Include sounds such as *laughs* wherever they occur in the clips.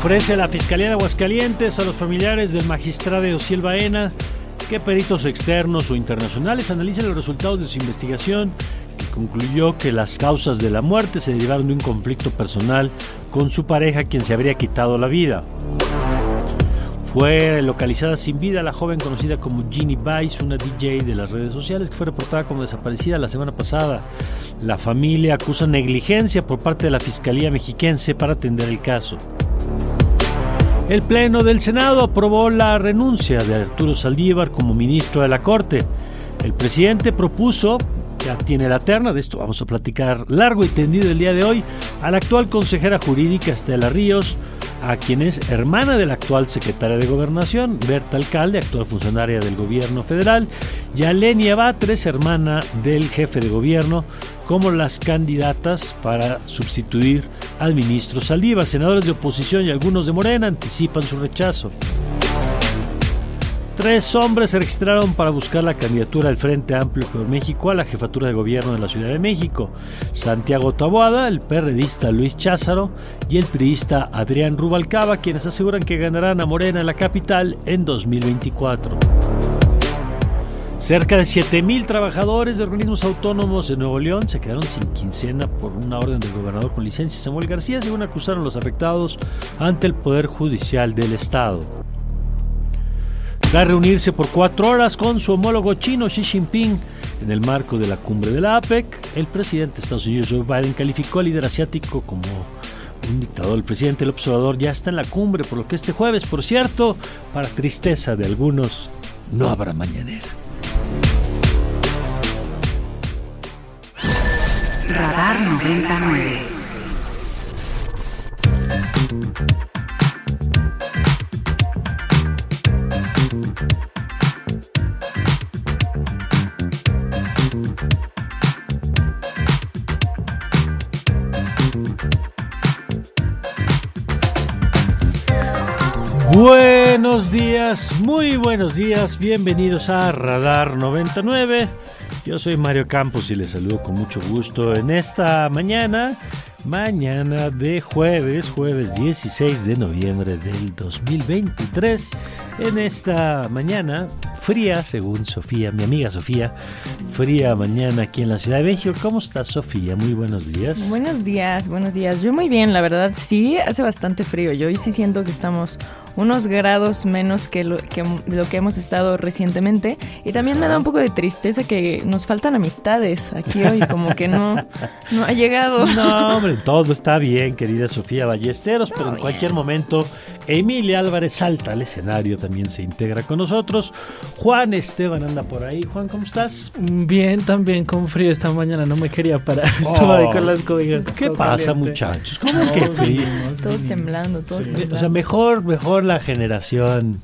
Ofrece la Fiscalía de Aguascalientes a los familiares del magistrado Ociel Baena que peritos externos o internacionales analicen los resultados de su investigación que concluyó que las causas de la muerte se derivaron de un conflicto personal con su pareja quien se habría quitado la vida. Fue localizada sin vida la joven conocida como Ginny Vice, una DJ de las redes sociales que fue reportada como desaparecida la semana pasada. La familia acusa negligencia por parte de la Fiscalía mexiquense para atender el caso. El Pleno del Senado aprobó la renuncia de Arturo Saldívar como ministro de la Corte. El presidente propuso, ya tiene la terna, de esto vamos a platicar largo y tendido el día de hoy, a la actual consejera jurídica Estela Ríos, a quien es hermana de la actual secretaria de Gobernación, Berta Alcalde, actual funcionaria del gobierno federal, y a Batres, hermana del jefe de gobierno, como las candidatas para sustituir al ministro Saldívar. Senadores de oposición y algunos de Morena anticipan su rechazo. Tres hombres se registraron para buscar la candidatura del Frente Amplio por México a la jefatura de gobierno de la Ciudad de México. Santiago Taboada, el perredista Luis Cházaro y el priista Adrián Rubalcaba, quienes aseguran que ganarán a Morena en la capital en 2024. Cerca de 7.000 trabajadores de organismos autónomos de Nuevo León se quedaron sin quincena por una orden del gobernador con licencia Samuel García, según acusaron los afectados ante el Poder Judicial del Estado. Tras reunirse por cuatro horas con su homólogo chino Xi Jinping en el marco de la cumbre de la APEC, el presidente de Estados Unidos Joe Biden calificó al líder asiático como un dictador. El presidente del observador ya está en la cumbre, por lo que este jueves, por cierto, para tristeza de algunos, no habrá mañanera. Radar 99. Buenos días, muy buenos días, bienvenidos a Radar 99. Yo soy Mario Campos y les saludo con mucho gusto en esta mañana, mañana de jueves, jueves 16 de noviembre del 2023. En esta mañana fría, según Sofía, mi amiga Sofía, fría mañana aquí en la Ciudad de México. ¿Cómo estás, Sofía? Muy buenos días. Buenos días, buenos días. Yo muy bien, la verdad, sí, hace bastante frío. Yo hoy sí siento que estamos unos grados menos que lo que, lo que hemos estado recientemente. Y también me da un poco de tristeza que nos faltan amistades aquí hoy, como que no, *laughs* no ha llegado. No, hombre, todo está bien, querida Sofía Ballesteros, pero en cualquier momento Emilia Álvarez salta al escenario, también se integra con nosotros. Juan Esteban anda por ahí. Juan, ¿cómo estás? Bien, también con frío esta mañana, no me quería parar. *laughs* Estaba ahí con las cobijas. ¿Qué pasa, caliente. muchachos? ¿Cómo que frío? Todos temblando, todos temblando. O sea, mejor, mejor la generación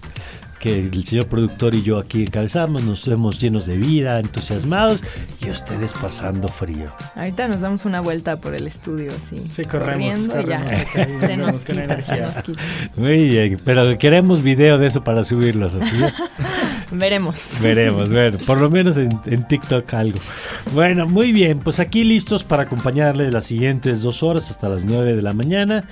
que el señor productor y yo aquí encabezamos, nos vemos llenos de vida, entusiasmados y ustedes pasando frío. Ahorita nos damos una vuelta por el estudio, así. Sí, corremos, corriendo y ya. corremos. *laughs* Se nos quita, se nos quita. *laughs* Muy bien, pero queremos video de eso para subirlo, Sofía. *laughs* Veremos. Veremos, bueno, por lo menos en, en TikTok algo. Bueno, muy bien, pues aquí listos para acompañarles las siguientes dos horas hasta las 9 de la mañana.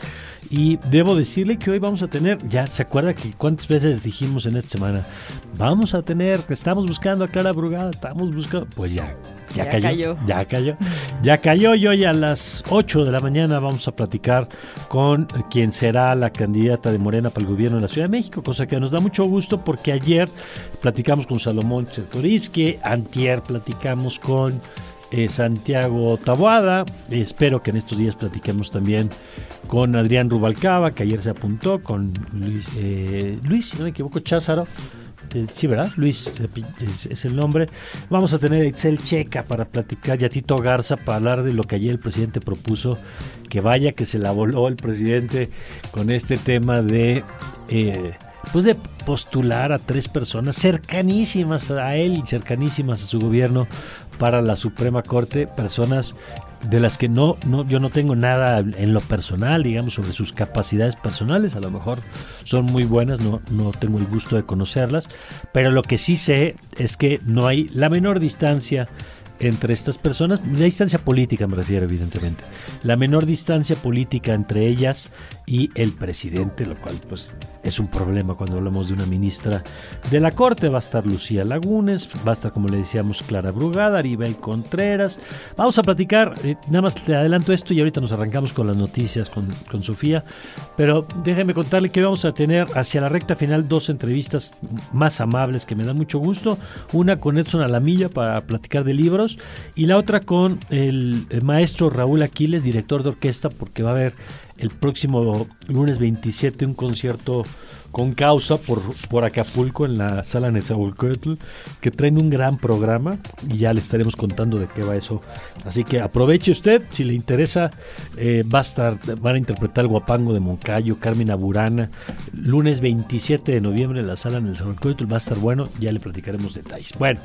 Y debo decirle que hoy vamos a tener, ya se acuerda que cuántas veces dijimos en esta semana, vamos a tener, estamos buscando a Clara Brugada, estamos buscando, pues ya, ya, Ya cayó, cayó. ya cayó, ya cayó. Y hoy a las 8 de la mañana vamos a platicar con quien será la candidata de Morena para el gobierno de la Ciudad de México, cosa que nos da mucho gusto porque ayer platicamos con Salomón Chertorivsky, antier platicamos con eh, Santiago Taboada. Espero que en estos días platiquemos también con Adrián Rubalcaba, que ayer se apuntó, con Luis, eh, Luis si no me equivoco, Cházaro. Eh, sí, ¿verdad? Luis es, el nombre. Vamos a tener Excel Checa para platicar y a Tito Garza para hablar de lo que ayer el presidente propuso. Que vaya que se la voló el presidente con este tema de... pues de postular a tres personas cercanísimas a él y cercanísimas a su gobierno para la Suprema Corte, personas de las que no, no yo no tengo nada en lo personal, digamos, sobre sus capacidades personales, a lo mejor son muy buenas, no, no tengo el gusto de conocerlas, pero lo que sí sé es que no hay la menor distancia entre estas personas, la distancia política me refiero evidentemente, la menor distancia política entre ellas y el presidente, lo cual pues es un problema cuando hablamos de una ministra de la Corte, va a estar Lucía Lagunes, va a estar como le decíamos Clara Brugada, Aribel Contreras, vamos a platicar, eh, nada más te adelanto esto y ahorita nos arrancamos con las noticias con, con Sofía, pero déjeme contarle que vamos a tener hacia la recta final dos entrevistas más amables que me da mucho gusto, una con Edson Alamilla para platicar de libros y la otra con el, el maestro Raúl Aquiles, director de orquesta, porque va a haber el próximo lunes 27 un concierto con causa por, por Acapulco en la sala Netzahualcóyotl, que traen un gran programa y ya le estaremos contando de qué va eso. Así que aproveche usted, si le interesa, eh, va a estar, van a interpretar el Guapango de Moncayo, Carmen Aburana, lunes 27 de noviembre en la sala Netzahualcóyotl, va a estar bueno, ya le platicaremos detalles. Bueno.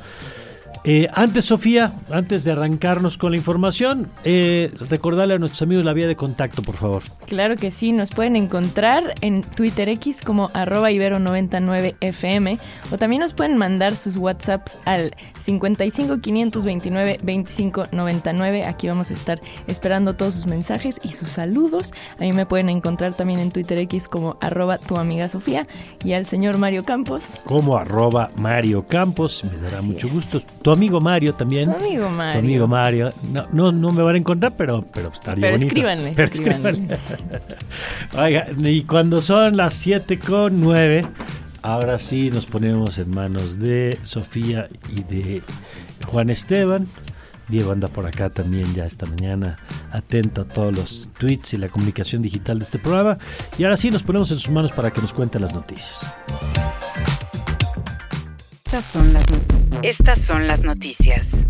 Eh, antes, Sofía, antes de arrancarnos con la información, eh, recordarle a nuestros amigos la vía de contacto, por favor. Claro que sí, nos pueden encontrar en Twitter X como arroba ibero99fm o también nos pueden mandar sus WhatsApps al 55 529 25 99. Aquí vamos a estar esperando todos sus mensajes y sus saludos. A mí me pueden encontrar también en Twitter X como arroba tu amiga Sofía y al señor Mario Campos. Como arroba Mario Campos, me dará Así mucho es. gusto. Tu amigo Mario también. Tu amigo Mario. Tu amigo Mario. No, no, no me van a encontrar, pero, pero estaría Pero bonito. escríbanle, *laughs* Pero escríbanle. escríbanle. Oiga, y cuando son las 7 con 9, ahora sí nos ponemos en manos de Sofía y de Juan Esteban. Diego anda por acá también ya esta mañana, atento a todos los tweets y la comunicación digital de este programa. Y ahora sí nos ponemos en sus manos para que nos cuente las noticias. Estas son las, not- Estas son las noticias.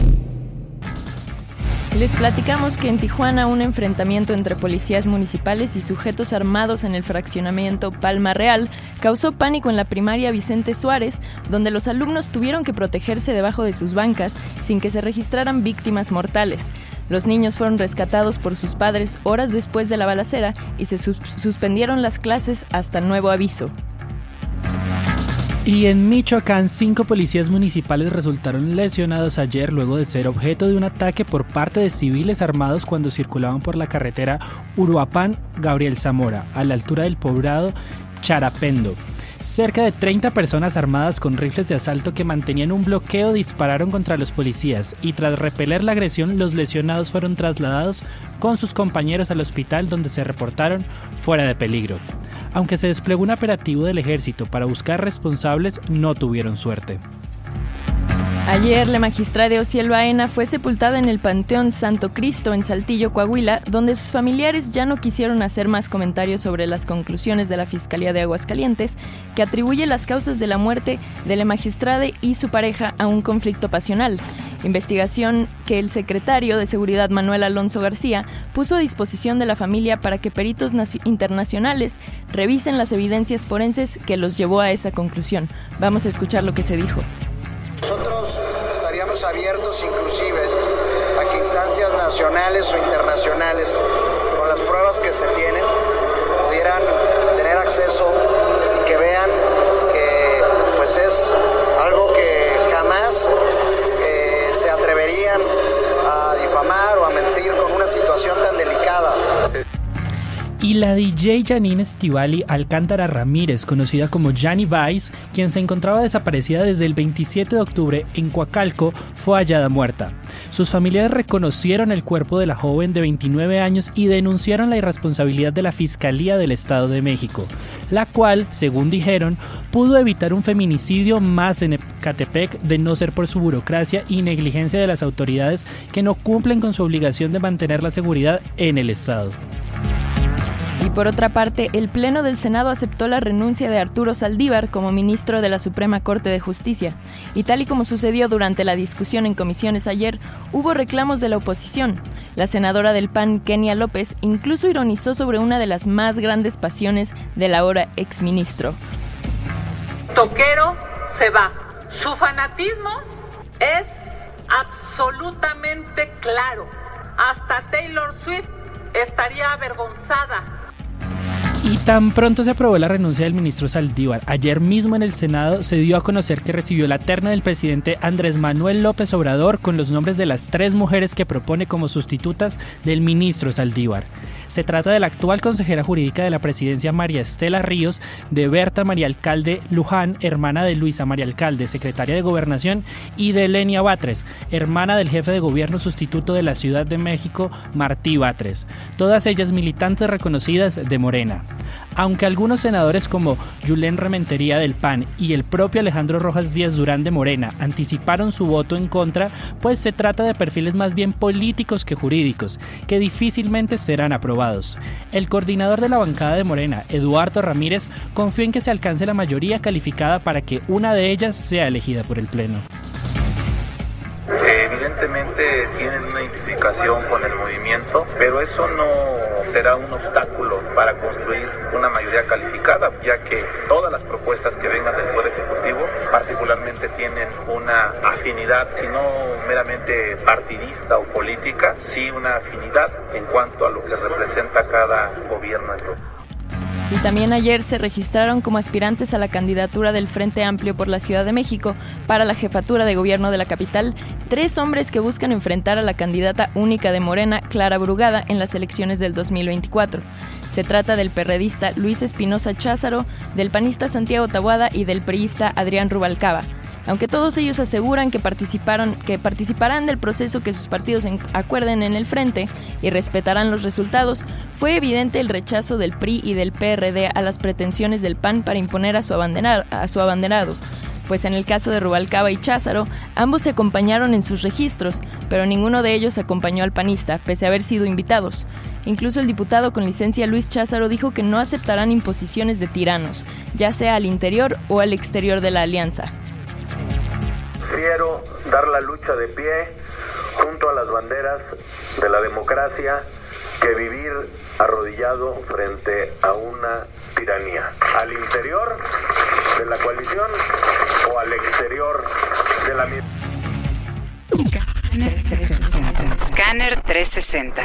Les platicamos que en Tijuana un enfrentamiento entre policías municipales y sujetos armados en el fraccionamiento Palma Real causó pánico en la primaria Vicente Suárez, donde los alumnos tuvieron que protegerse debajo de sus bancas sin que se registraran víctimas mortales. Los niños fueron rescatados por sus padres horas después de la balacera y se sus- suspendieron las clases hasta nuevo aviso. Y en Michoacán, cinco policías municipales resultaron lesionados ayer luego de ser objeto de un ataque por parte de civiles armados cuando circulaban por la carretera Uruapan-Gabriel Zamora, a la altura del poblado Charapendo. Cerca de 30 personas armadas con rifles de asalto que mantenían un bloqueo dispararon contra los policías y tras repeler la agresión los lesionados fueron trasladados con sus compañeros al hospital donde se reportaron fuera de peligro. Aunque se desplegó un operativo del ejército para buscar responsables, no tuvieron suerte. Ayer, la magistrada Ociel Baena fue sepultada en el Panteón Santo Cristo en Saltillo, Coahuila, donde sus familiares ya no quisieron hacer más comentarios sobre las conclusiones de la Fiscalía de Aguascalientes, que atribuye las causas de la muerte de la magistrada y su pareja a un conflicto pasional. Investigación que el secretario de Seguridad Manuel Alonso García puso a disposición de la familia para que peritos naci- internacionales revisen las evidencias forenses que los llevó a esa conclusión. Vamos a escuchar lo que se dijo. Nosotros estaríamos abiertos inclusive a que instancias nacionales o internacionales, con las pruebas que se tienen, pudieran Y la DJ Janine Estivali Alcántara Ramírez, conocida como Jani Vice, quien se encontraba desaparecida desde el 27 de octubre en Coacalco, fue hallada muerta. Sus familiares reconocieron el cuerpo de la joven de 29 años y denunciaron la irresponsabilidad de la Fiscalía del Estado de México, la cual, según dijeron, pudo evitar un feminicidio más en Ecatepec de no ser por su burocracia y negligencia de las autoridades que no cumplen con su obligación de mantener la seguridad en el Estado. Y por otra parte, el Pleno del Senado aceptó la renuncia de Arturo Saldívar como ministro de la Suprema Corte de Justicia. Y tal y como sucedió durante la discusión en comisiones ayer, hubo reclamos de la oposición. La senadora del PAN, Kenia López, incluso ironizó sobre una de las más grandes pasiones del ahora exministro. Toquero se va. Su fanatismo es absolutamente claro. Hasta Taylor Swift estaría avergonzada y tan pronto se aprobó la renuncia del ministro Saldívar, ayer mismo en el Senado se dio a conocer que recibió la terna del presidente Andrés Manuel López Obrador con los nombres de las tres mujeres que propone como sustitutas del ministro Saldívar. Se trata de la actual consejera jurídica de la presidencia María Estela Ríos, de Berta María Alcalde Luján, hermana de Luisa María Alcalde, secretaria de Gobernación, y de Lenia Batres, hermana del jefe de gobierno sustituto de la Ciudad de México, Martí Batres. Todas ellas militantes reconocidas de Morena. Aunque algunos senadores como Julen Rementería del PAN y el propio Alejandro Rojas Díaz Durán de Morena anticiparon su voto en contra, pues se trata de perfiles más bien políticos que jurídicos, que difícilmente serán aprobados. El coordinador de la bancada de Morena, Eduardo Ramírez, confió en que se alcance la mayoría calificada para que una de ellas sea elegida por el Pleno tienen una identificación con el movimiento, pero eso no será un obstáculo para construir una mayoría calificada, ya que todas las propuestas que vengan del Poder Ejecutivo particularmente tienen una afinidad, si no meramente partidista o política, sí una afinidad en cuanto a lo que representa cada gobierno. Y también ayer se registraron como aspirantes a la candidatura del Frente Amplio por la Ciudad de México para la jefatura de gobierno de la capital tres hombres que buscan enfrentar a la candidata única de Morena, Clara Brugada, en las elecciones del 2024. Se trata del perredista Luis Espinosa Cházaro, del panista Santiago Tabuada y del priista Adrián Rubalcaba. Aunque todos ellos aseguran que, participaron, que participarán del proceso que sus partidos acuerden en el frente y respetarán los resultados, fue evidente el rechazo del PRI y del PRD a las pretensiones del PAN para imponer a su, abanderado, a su abanderado pues en el caso de Rubalcaba y Cházaro, ambos se acompañaron en sus registros, pero ninguno de ellos acompañó al panista, pese a haber sido invitados. Incluso el diputado con licencia Luis Cházaro dijo que no aceptarán imposiciones de tiranos, ya sea al interior o al exterior de la alianza. Quiero dar la lucha de pie junto a las banderas de la democracia que vivir arrodillado frente a una tiranía. Al interior de la coalición o al exterior de la misma. Scanner 360.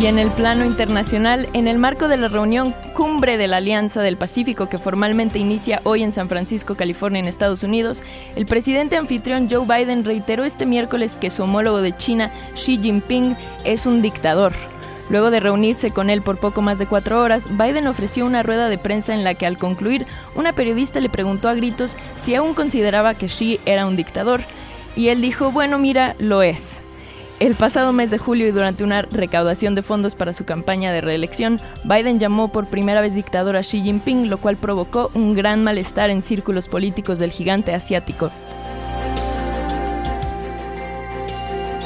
Y en el plano internacional, en el marco de la reunión cumbre de la Alianza del Pacífico que formalmente inicia hoy en San Francisco, California, en Estados Unidos, el presidente anfitrión Joe Biden reiteró este miércoles que su homólogo de China, Xi Jinping, es un dictador. Luego de reunirse con él por poco más de cuatro horas, Biden ofreció una rueda de prensa en la que al concluir, una periodista le preguntó a gritos si aún consideraba que Xi era un dictador, y él dijo, bueno, mira, lo es. El pasado mes de julio y durante una recaudación de fondos para su campaña de reelección, Biden llamó por primera vez dictador a Xi Jinping, lo cual provocó un gran malestar en círculos políticos del gigante asiático.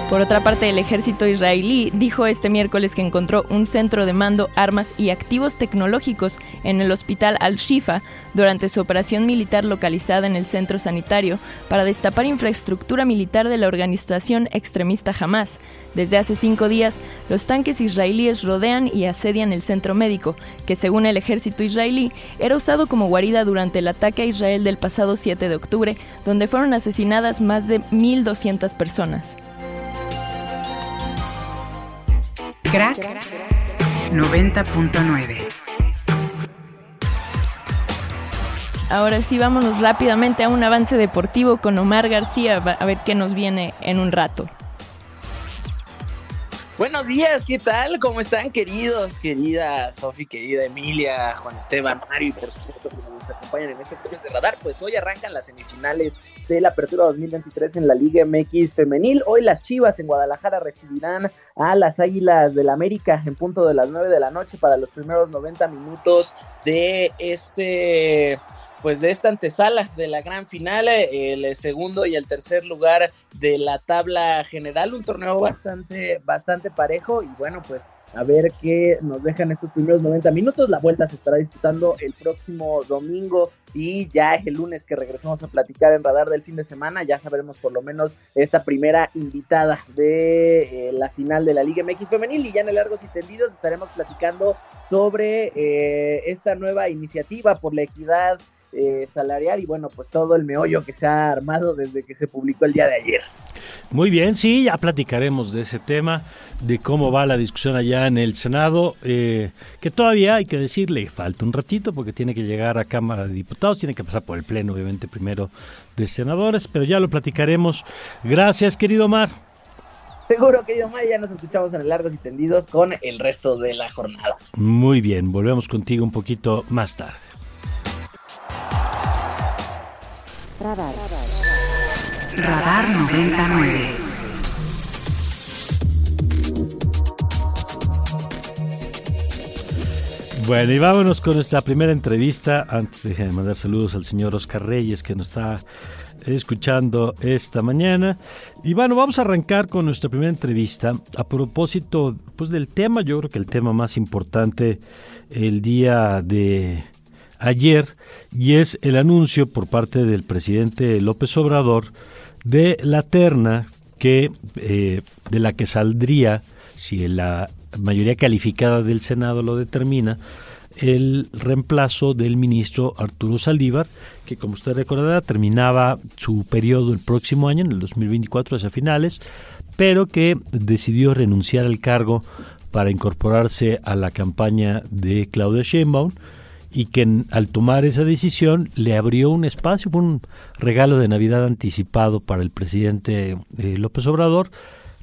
Por otra parte, el ejército israelí dijo este miércoles que encontró un centro de mando, armas y activos tecnológicos en el hospital Al-Shifa durante su operación militar localizada en el centro sanitario para destapar infraestructura militar de la organización extremista Hamas. Desde hace cinco días, los tanques israelíes rodean y asedian el centro médico, que según el ejército israelí era usado como guarida durante el ataque a Israel del pasado 7 de octubre, donde fueron asesinadas más de 1.200 personas. Crack 90.9. Ahora sí, vámonos rápidamente a un avance deportivo con Omar García, a ver qué nos viene en un rato. Buenos días, ¿qué tal? ¿Cómo están, queridos? Querida Sofi, querida Emilia, Juan Esteban, Mario y por supuesto que nos acompañan en este jueves de radar. Pues hoy arrancan las semifinales de la Apertura 2023 en la Liga MX Femenil. Hoy las Chivas en Guadalajara recibirán a las Águilas del América en punto de las 9 de la noche para los primeros 90 minutos de este pues de esta antesala de la gran final, el segundo y el tercer lugar de la tabla general, un torneo bastante, bastante parejo y bueno, pues a ver qué nos dejan estos primeros 90 minutos. La vuelta se estará disputando el próximo domingo y ya es el lunes que regresamos a platicar en Radar del fin de semana. Ya sabremos por lo menos esta primera invitada de eh, la final de la Liga MX Femenil y ya en el Largos y Tendidos estaremos platicando sobre eh, esta nueva iniciativa por la equidad eh, salarial y bueno, pues todo el meollo que se ha armado desde que se publicó el día de ayer. Muy bien, sí, ya platicaremos de ese tema, de cómo va la discusión allá en el Senado, eh, que todavía hay que decirle, falta un ratito porque tiene que llegar a Cámara de Diputados, tiene que pasar por el Pleno, obviamente, primero de senadores, pero ya lo platicaremos. Gracias, querido Mar. Seguro, querido Mar, ya nos escuchamos en el Largos y Tendidos con el resto de la jornada. Muy bien, volvemos contigo un poquito más tarde. Radar. Radar 99. Bueno, y vámonos con nuestra primera entrevista. Antes de mandar saludos al señor Oscar Reyes que nos está escuchando esta mañana. Y bueno, vamos a arrancar con nuestra primera entrevista a propósito pues, del tema, yo creo que el tema más importante el día de ayer y es el anuncio por parte del presidente López Obrador de la terna que eh, de la que saldría si la mayoría calificada del Senado lo determina el reemplazo del ministro Arturo Saldívar, que como usted recordará terminaba su periodo el próximo año, en el 2024 hacia finales, pero que decidió renunciar al cargo para incorporarse a la campaña de Claudia Sheinbaum y que al tomar esa decisión le abrió un espacio, fue un regalo de Navidad anticipado para el presidente eh, López Obrador,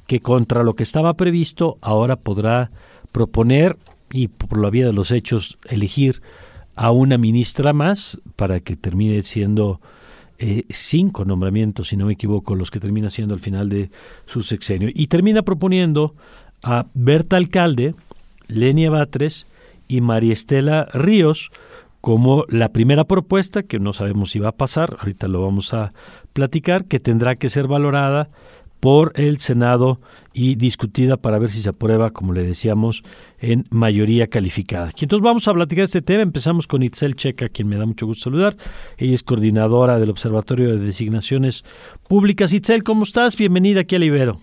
que contra lo que estaba previsto ahora podrá proponer y por la vía de los hechos elegir a una ministra más para que termine siendo eh, cinco nombramientos, si no me equivoco, los que termina siendo al final de su sexenio. Y termina proponiendo a Berta Alcalde, Lenia Batres, y María Estela Ríos como la primera propuesta, que no sabemos si va a pasar, ahorita lo vamos a platicar, que tendrá que ser valorada por el Senado y discutida para ver si se aprueba, como le decíamos, en mayoría calificada. Y entonces vamos a platicar este tema. Empezamos con Itzel Checa, quien me da mucho gusto saludar. Ella es coordinadora del Observatorio de Designaciones Públicas. Itzel, ¿cómo estás? Bienvenida aquí a Libero.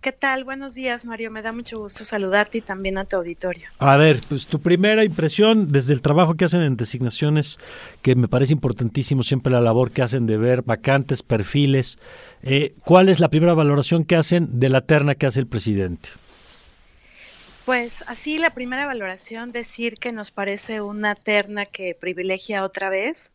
¿Qué tal? Buenos días, Mario. Me da mucho gusto saludarte y también a tu auditorio. A ver, pues tu primera impresión desde el trabajo que hacen en designaciones, que me parece importantísimo siempre la labor que hacen de ver vacantes, perfiles. Eh, ¿Cuál es la primera valoración que hacen de la terna que hace el presidente? Pues así la primera valoración, decir que nos parece una terna que privilegia otra vez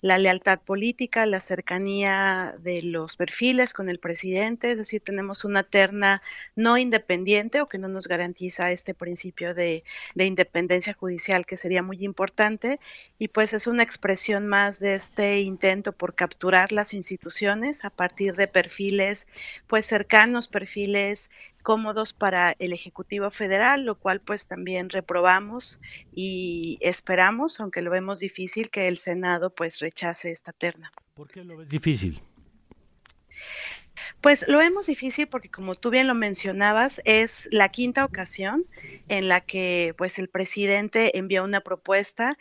la lealtad política, la cercanía de los perfiles con el presidente, es decir, tenemos una terna no independiente o que no nos garantiza este principio de, independencia judicial que sería muy importante y pues es una expresión más de este intento por capturar las instituciones a partir de perfiles pues cercanos, perfiles cómodos para el Ejecutivo Federal, lo cual pues también reprobamos y esperamos, aunque lo vemos difícil, que el Senado pues rechace esta terna. ¿Por qué lo ves difícil? Pues lo vemos difícil porque como tú bien lo mencionabas, es la quinta ocasión en la que pues el presidente envió una propuesta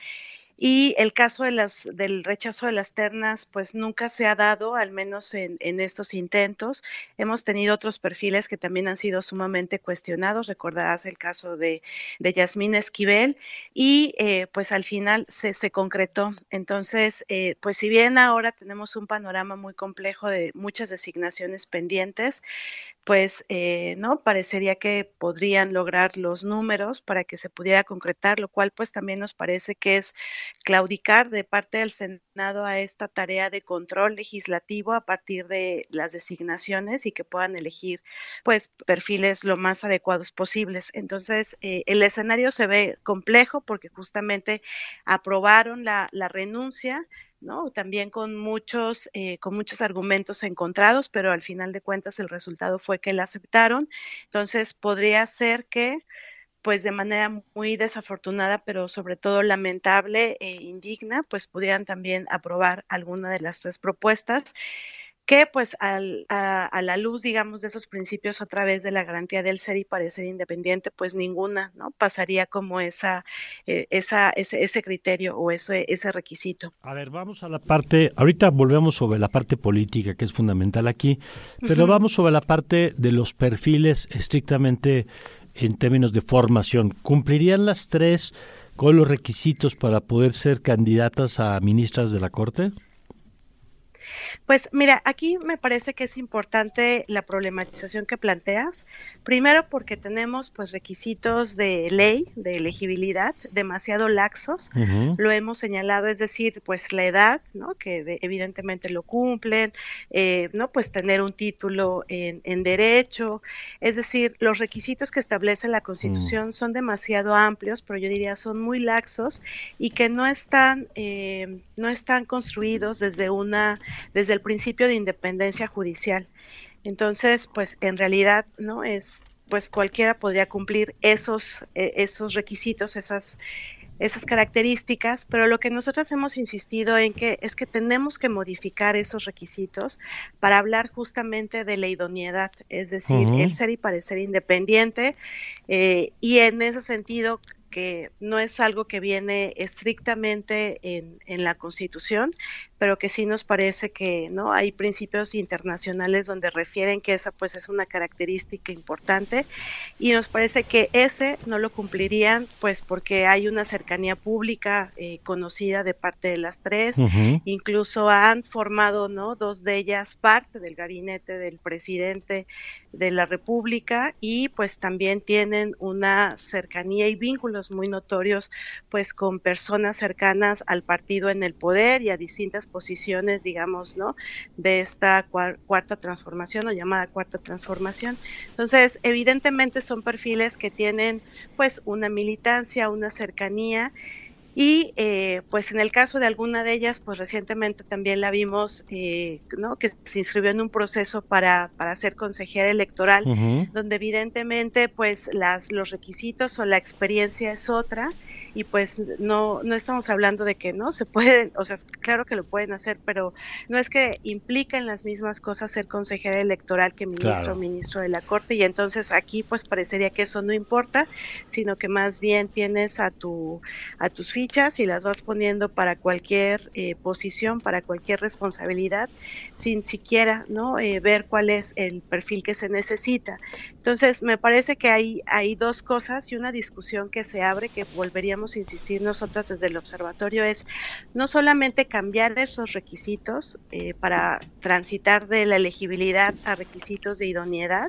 y el caso de las, del rechazo de las ternas, pues nunca se ha dado, al menos en, estos intentos. Hemos tenido otros perfiles que también han sido sumamente cuestionados. Recordarás el caso de, de Yasmín Esquivel y eh, pues al final se, concretó. Entonces, eh, pues si bien ahora tenemos un panorama muy complejo de muchas designaciones pendientes, pues eh, no parecería que podrían lograr los números para que se pudiera concretar, lo cual pues también nos parece que es claudicar de parte del Senado a esta tarea de control legislativo a partir de las designaciones y que puedan elegir pues perfiles lo más adecuados posibles. Entonces, eh, el escenario se ve complejo porque justamente aprobaron la, renuncia ¿no? También con muchos, eh, con muchos argumentos encontrados, pero al final de cuentas el resultado fue que la aceptaron. Entonces podría ser que, pues de manera muy desafortunada, pero sobre todo lamentable e indigna, pues pudieran también aprobar alguna de las tres propuestas que pues al, a, la luz, digamos, de esos principios a través de la garantía del ser y parecer independiente, pues ninguna, ¿no? Pasaría como esa, eh, esa, ese, ese criterio o ese, ese requisito. A ver, vamos a la parte, ahorita volvemos sobre la parte política, que es fundamental aquí, pero vamos sobre la parte de los perfiles estrictamente en términos de formación. ¿Cumplirían las tres con los requisitos para poder ser candidatas a ministras de la Corte? Pues mira, aquí me parece que es importante la problematización que planteas. Primero porque tenemos pues requisitos de ley, de elegibilidad, demasiado laxos. Lo hemos señalado, es decir, pues la edad, ¿no? Que evidentemente lo cumplen, eh, ¿no? Pues tener un título en, derecho. Es decir, los requisitos que establece la Constitución mm. son demasiado amplios, pero yo diría son muy laxos y que no están, eh, no están construidos desde una desde el principio de independencia judicial. Entonces, pues en realidad, ¿no? Es, pues cualquiera podría cumplir esos, e, esos requisitos, esas, esas características, pero lo que nosotros hemos insistido en que es que tenemos que modificar esos requisitos para hablar justamente de la idoneidad, es decir, el ser y parecer independiente, eh, y en ese sentido que no es algo que viene estrictamente en, en, la Constitución, pero que sí nos parece que no hay principios internacionales donde refieren que esa pues es una característica importante y nos parece que ese no lo cumplirían pues porque hay una cercanía pública eh, conocida de parte de las tres, incluso han formado no dos de ellas parte del gabinete del presidente de la República y pues también tienen una cercanía y vínculos muy notorios pues con personas cercanas al partido en el poder y a distintas posiciones digamos no de esta cuarta transformación o llamada cuarta transformación. Entonces evidentemente son perfiles que tienen pues una militancia una cercanía y eh, pues en el caso de alguna de ellas, pues recientemente también la vimos, eh, ¿no? Que se inscribió en un proceso para, para ser consejera electoral, donde evidentemente pues las, los requisitos o la experiencia es otra y pues no, no estamos hablando de que no se pueden, o sea, claro que lo pueden hacer, pero no es que impliquen las mismas cosas ser consejera electoral que ministro o ministro de la Corte y entonces aquí pues parecería que eso no importa, sino que más bien tienes a tu a tus fichas y las vas poniendo para cualquier eh, posición, para cualquier responsabilidad, sin siquiera no eh, ver cuál es el perfil que se necesita. Entonces me parece que hay hay dos cosas y una discusión que se abre que volveríamos insistir nosotras desde el observatorio es no solamente cambiar esos requisitos eh, para transitar de la elegibilidad a requisitos de idoneidad,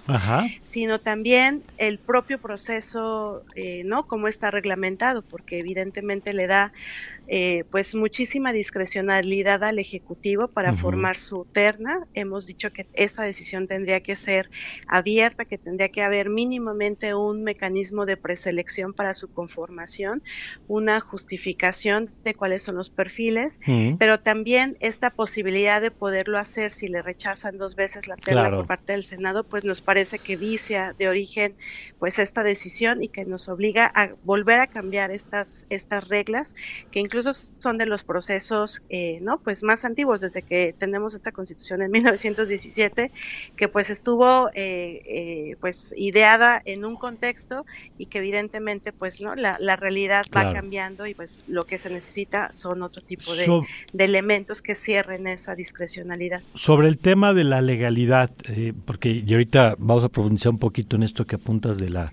sino también el propio proceso, eh, ¿no? Cómo está reglamentado, porque evidentemente le da eh, pues muchísima discrecionalidad al Ejecutivo para formar su terna. Hemos dicho que esa decisión tendría que ser abierta, que tendría que haber mínimamente un mecanismo de preselección para su conformación, una justificación de cuáles son los perfiles, pero también esta posibilidad de poderlo hacer si le rechazan dos veces la terna por parte del Senado, pues nos parece que vicia de origen pues esta decisión y que nos obliga a volver a cambiar estas, estas reglas que incluso son de los procesos, eh, ¿no? Pues más antiguos desde que tenemos esta constitución en *laughs* 1917, que pues estuvo, eh, eh, pues ideada en un contexto y que evidentemente, pues, ¿no? La, realidad va cambiando y pues lo que se necesita son otro tipo de, de elementos que cierren esa discrecionalidad. Sobre el tema de la legalidad, porque y ahorita vamos a profundizar un poquito en esto que apuntas de la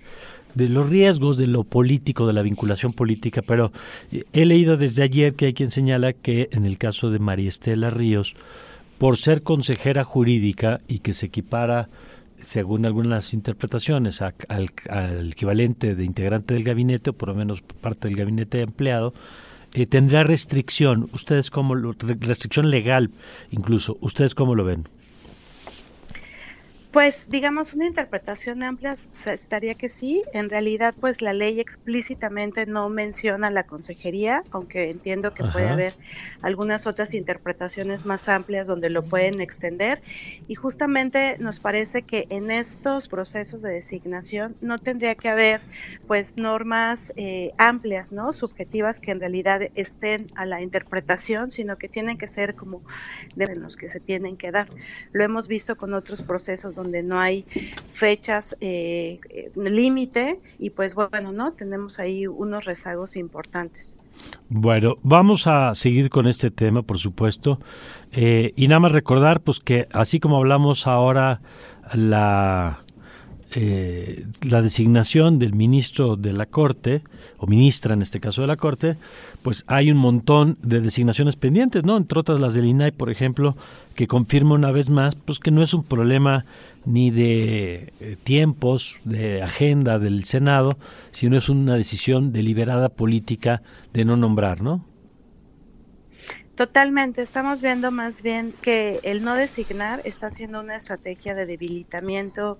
de los riesgos de lo político, de la vinculación política, pero he leído desde ayer que hay quien señala que en el caso de María Estela Ríos, por ser consejera jurídica y que se equipara, según algunas interpretaciones, al, equivalente de integrante del gabinete, o por lo menos parte del gabinete de empleado, eh, tendrá restricción. ¿Ustedes cómo lo, restricción legal incluso? ¿Ustedes cómo lo ven? Pues digamos una interpretación amplia estaría que sí. En realidad pues la ley explícitamente no menciona la consejería, aunque entiendo que puede haber algunas otras interpretaciones más amplias donde lo pueden extender. Y justamente nos parece que en estos procesos de designación no tendría que haber pues normas eh, amplias, ¿no? Subjetivas que en realidad estén a la interpretación, sino que tienen que ser como de los que se tienen que dar. Lo hemos visto con otros procesos donde no hay fechas eh, límite y pues bueno, ¿no? Tenemos ahí unos rezagos importantes. Bueno, vamos a seguir con este tema, por supuesto, eh, y nada más recordar, pues que así como hablamos ahora la eh, la designación del ministro de la Corte, o ministra en este caso de la Corte, pues hay un montón de designaciones pendientes, ¿no? Entre otras las del INAI, por ejemplo, que confirma una vez más, pues que no es un problema ni de eh, tiempos, de agenda del Senado, sino es una decisión deliberada política de no nombrar, ¿no? Totalmente, estamos viendo más bien que el no designar está siendo una estrategia de debilitamiento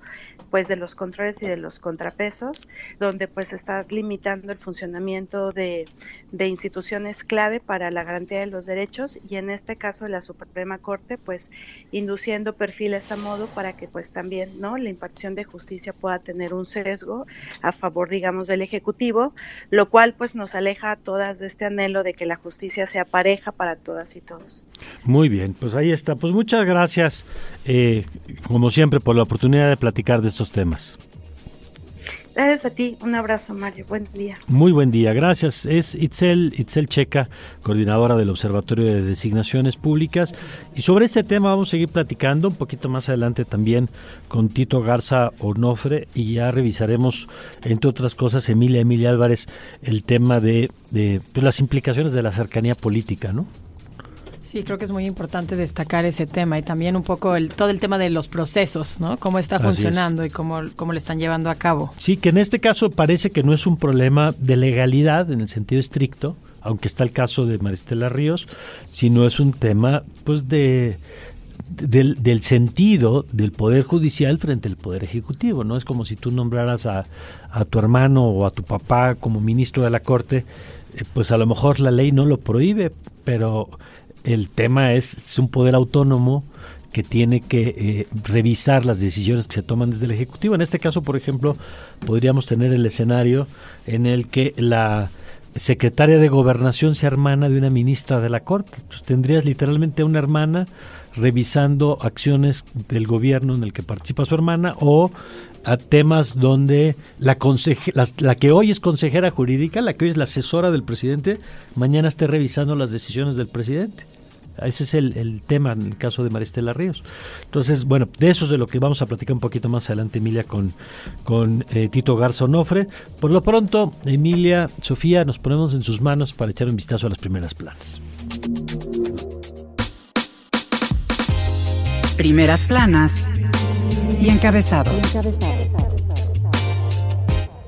pues de los controles y de los contrapesos, donde pues está limitando el funcionamiento de, de instituciones clave para la garantía de los derechos y en este caso la Suprema Corte pues induciendo perfiles a modo para que pues también no la impartición de justicia pueda tener un sesgo a favor digamos del ejecutivo, lo cual pues nos aleja a todas de este anhelo de que la justicia sea pareja para todas y todos. Muy bien, pues ahí está. Pues muchas gracias, eh, como siempre, por la oportunidad de platicar de estos temas. Gracias a ti, un abrazo Mario, buen día. Muy buen día, gracias. Es Itzel, Itzel Checa, coordinadora del Observatorio de Designaciones Públicas. Y sobre este tema vamos a seguir platicando un poquito más adelante también con Tito Garza Onofre y ya revisaremos, entre otras cosas, Emilia Emilia Álvarez, el tema de, de pues, las implicaciones de la cercanía política, ¿no? Sí, creo que es muy importante destacar ese tema y también un poco el, todo el tema de los procesos, ¿no? Cómo está funcionando y cómo, cómo le están llevando a cabo. Sí, que en este caso parece que no es un problema de legalidad en el sentido estricto, aunque está el caso de Maristela Ríos, sino es un tema pues de del, del, sentido del poder judicial frente al poder ejecutivo, ¿no? Es como si tú nombraras a, a tu hermano o a tu papá como ministro de la corte, eh, pues a lo mejor la ley no lo prohíbe, pero el tema es, un poder autónomo que tiene que eh, revisar las decisiones que se toman desde el Ejecutivo. En este caso, por ejemplo, podríamos tener el escenario en el que la secretaria de Gobernación sea hermana de una ministra de la Corte. Entonces, tendrías literalmente una hermana revisando acciones del gobierno en el que participa su hermana o a temas donde la, la, que hoy es consejera jurídica, la que hoy es la asesora del presidente, mañana esté revisando las decisiones del presidente. Ese es el, tema en el caso de Maristela Ríos. Entonces, bueno, de eso es de lo que vamos a platicar un poquito más adelante, Emilia, con, con eh, Tito Garza Onofre. Por lo pronto, Emilia, Sofía, nos ponemos en sus manos para echar un vistazo a las primeras planas. Primeras planas y encabezados.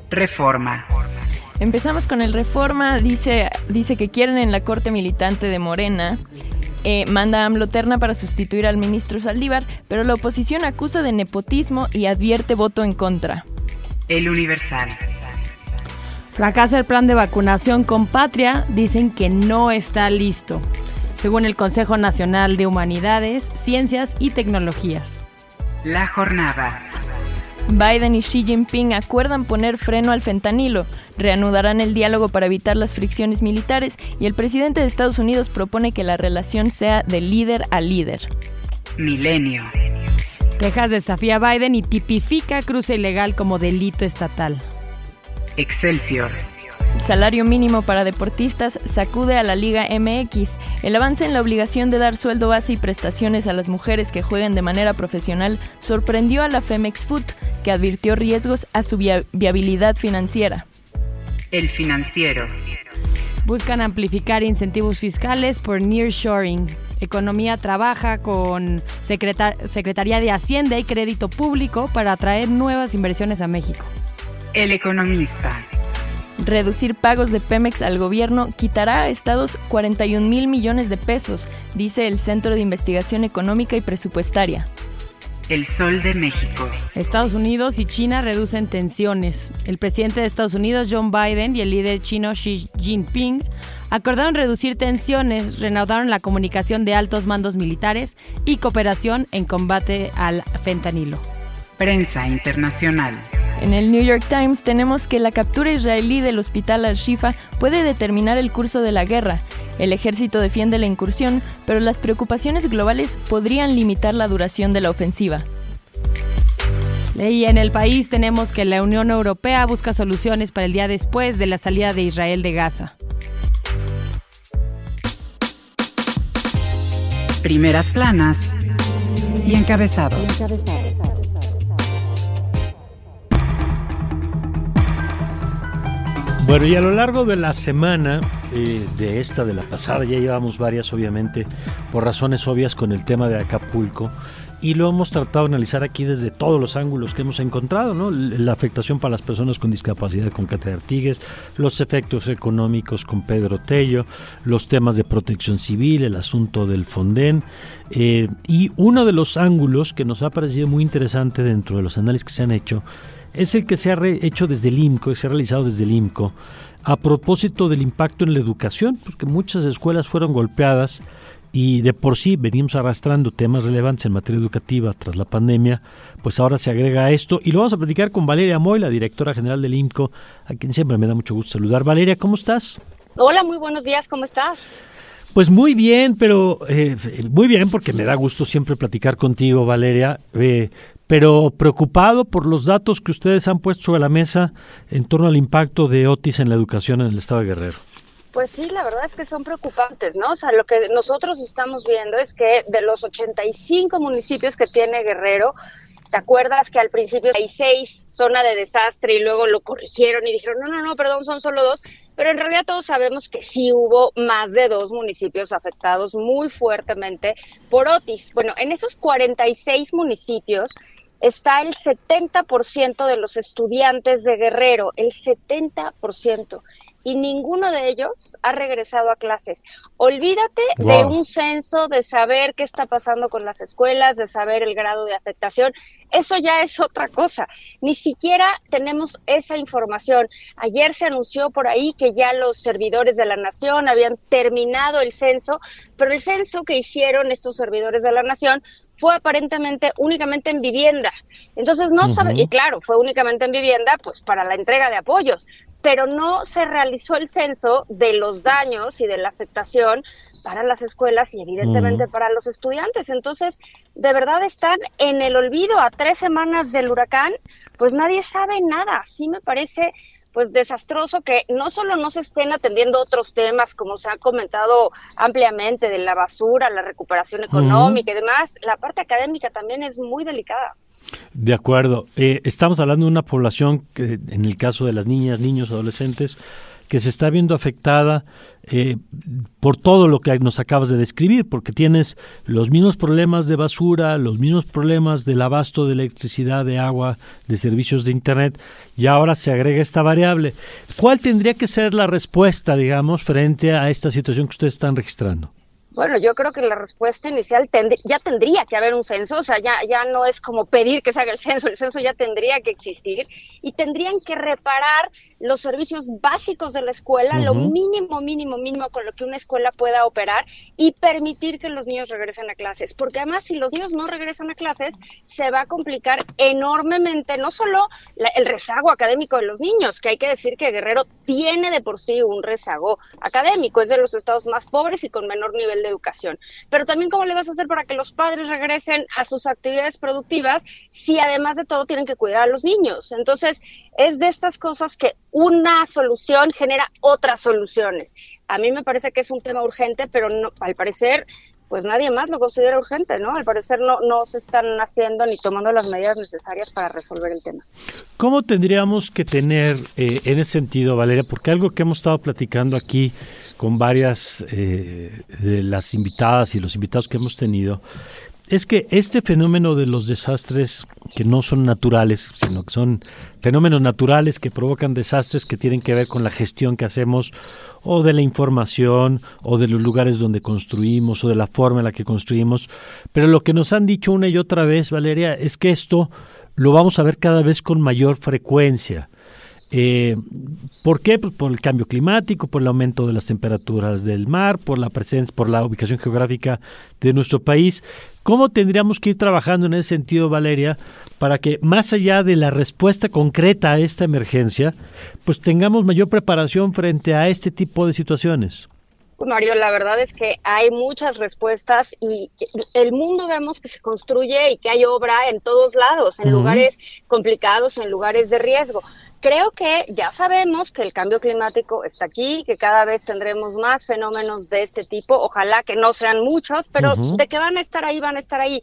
Reforma. Empezamos con el Reforma. Dice, dice que quieren en la corte militante de Morena eh, manda a AMLO Terna para sustituir al ministro Saldívar, pero la oposición acusa de nepotismo y advierte voto en contra. El Universal. Fracasa el plan de vacunación con Patria, dicen que no está listo, según el Consejo Nacional de Humanidades, Ciencias y Tecnologías. La jornada. Biden y Xi Jinping acuerdan poner freno al fentanilo, reanudarán el diálogo para evitar las fricciones militares y el presidente de Estados Unidos propone que la relación sea de líder a líder. Milenio. Texas desafía a Biden y tipifica cruce ilegal como delito estatal. Excelsior. Salario mínimo para deportistas sacude a la Liga MX. El avance en la obligación de dar sueldo base y prestaciones a las mujeres que jueguen de manera profesional sorprendió a la Femex Food, que advirtió riesgos a su viabilidad financiera. El financiero. Buscan amplificar incentivos fiscales por nearshoring. Economía trabaja con Secretaría de Hacienda y Crédito Público para atraer nuevas inversiones a México. El economista. Reducir pagos de Pemex al gobierno quitará a estados 41 mil millones de pesos, dice el Centro de Investigación Económica y Presupuestaria. El Sol de México. Estados Unidos y China reducen tensiones. El presidente de Estados Unidos, John Biden, y el líder chino Xi Jinping acordaron reducir tensiones, reanudaron la comunicación de altos mandos militares y cooperación en combate al fentanilo. Prensa internacional. En el New York Times tenemos que la captura israelí del hospital Al-Shifa puede determinar el curso de la guerra. El ejército defiende la incursión, pero las preocupaciones globales podrían limitar la duración de la ofensiva. Y en el país tenemos que la Unión Europea busca soluciones para el día después de la salida de Israel de Gaza. Primeras planas y encabezados. Bueno, y a lo largo de la semana, eh, de esta, de la pasada, ya llevamos varias, obviamente, por razones obvias con el tema de Acapulco, y lo hemos tratado de analizar aquí desde todos los ángulos que hemos encontrado, ¿no? La afectación para las personas con discapacidad con Cátedra Artigues, los efectos económicos con Pedro Tello, los temas de protección civil, el asunto del Fonden, eh, y uno de los ángulos que nos ha parecido muy interesante dentro de los análisis que se han hecho, es el que se ha hecho desde el IMCO, se ha realizado desde el IMCO, a propósito del impacto en la educación, porque muchas escuelas fueron golpeadas y de por sí venimos arrastrando temas relevantes en materia educativa tras la pandemia, pues ahora se agrega esto y lo vamos a platicar con Valeria Moy, la directora general del IMCO, a quien siempre me da mucho gusto saludar. Valeria, ¿cómo estás? Hola, muy buenos días, ¿cómo estás? Pues muy bien, pero eh, muy bien porque me da gusto siempre platicar contigo, Valeria. Eh, pero preocupado por los datos que ustedes han puesto sobre la mesa en torno al impacto de Otis en la educación en el estado de Guerrero. Pues sí, la verdad es que son preocupantes, ¿no? O sea, lo que nosotros estamos viendo es que de los 85 municipios que tiene Guerrero, ¿te acuerdas que al principio hay seis zona de desastre y luego lo corrigieron y dijeron, no, no, no, perdón, son solo dos? Pero en realidad todos sabemos que sí hubo más de dos municipios afectados muy fuertemente por Otis. Bueno, en esos 46 municipios está el 70% de los estudiantes de Guerrero, el 70% y ninguno de ellos ha regresado a clases. Olvídate de un censo, de saber qué está pasando con las escuelas, de saber el grado de afectación. Eso ya es otra cosa. Ni siquiera tenemos esa información. Ayer se anunció por ahí que ya los servidores de la nación habían terminado el censo, pero el censo que hicieron estos servidores de la nación fue aparentemente únicamente en vivienda. Entonces no sabe, y claro, fue únicamente en vivienda, pues para la entrega de apoyos, pero no se realizó el censo de los daños y de la afectación para las escuelas y evidentemente para los estudiantes. Entonces, de verdad están en el olvido a tres semanas del huracán, pues nadie sabe nada. Sí me parece pues desastroso que no solo no se estén atendiendo otros temas como se ha comentado ampliamente de la basura, la recuperación económica y demás, la parte académica también es muy delicada. De acuerdo. Eh, estamos hablando de una población que, en el caso de las niñas, niños, adolescentes, que se está viendo afectada eh, por todo lo que nos acabas de describir, porque tienes los mismos problemas de basura, los mismos problemas del abasto de electricidad, de agua, de servicios de Internet, y ahora se agrega esta variable. ¿Cuál tendría que ser la respuesta, digamos, frente a esta situación que ustedes están registrando? Bueno, yo creo que la respuesta inicial ya tendría que haber un censo, o sea, ya, ya no es como pedir que se haga el censo, el censo ya tendría que existir y tendrían que reparar los servicios básicos de la escuela, lo mínimo, mínimo, mínimo con lo que una escuela pueda operar y permitir que los niños regresen a clases, porque además si los niños no regresan a clases, se va a complicar enormemente no solo el rezago académico de los niños, que hay que decir que Guerrero tiene de por sí un rezago académico, es de los estados más pobres y con menor nivel de educación. Pero también cómo le vas a hacer para que los padres regresen a sus actividades productivas si además de todo tienen que cuidar a los niños. Entonces, es de estas cosas que una solución genera otras soluciones. A mí me parece que es un tema urgente, pero no, al parecer pues nadie más lo considera urgente, ¿no? Al parecer no, no se están haciendo ni tomando las medidas necesarias para resolver el tema. ¿Cómo tendríamos que tener eh, en ese sentido, Valeria? Porque algo que hemos estado platicando aquí con varias eh, de las invitadas y los invitados que hemos tenido, es que este fenómeno de los desastres que no son naturales, sino que son fenómenos naturales que provocan desastres que tienen que ver con la gestión que hacemos o de la información o de los lugares donde construimos o de la forma en la que construimos. Pero lo que nos han dicho una y otra vez, Valeria, es que esto lo vamos a ver cada vez con mayor frecuencia. Eh, ¿Por qué? Pues por el cambio climático, por el aumento de las temperaturas del mar, por la presencia, por la ubicación geográfica de nuestro país. ¿Cómo tendríamos que ir trabajando en ese sentido, Valeria, para que más allá de la respuesta concreta a esta emergencia, pues tengamos mayor preparación frente a este tipo de situaciones? Pues Mario, la verdad es que hay muchas respuestas y el mundo vemos que se construye y que hay obra en todos lados, en lugares complicados, en lugares de riesgo. Creo que ya sabemos que el cambio climático está aquí, que cada vez tendremos más fenómenos de este tipo, ojalá que no sean muchos, pero de que van a estar ahí, van a estar ahí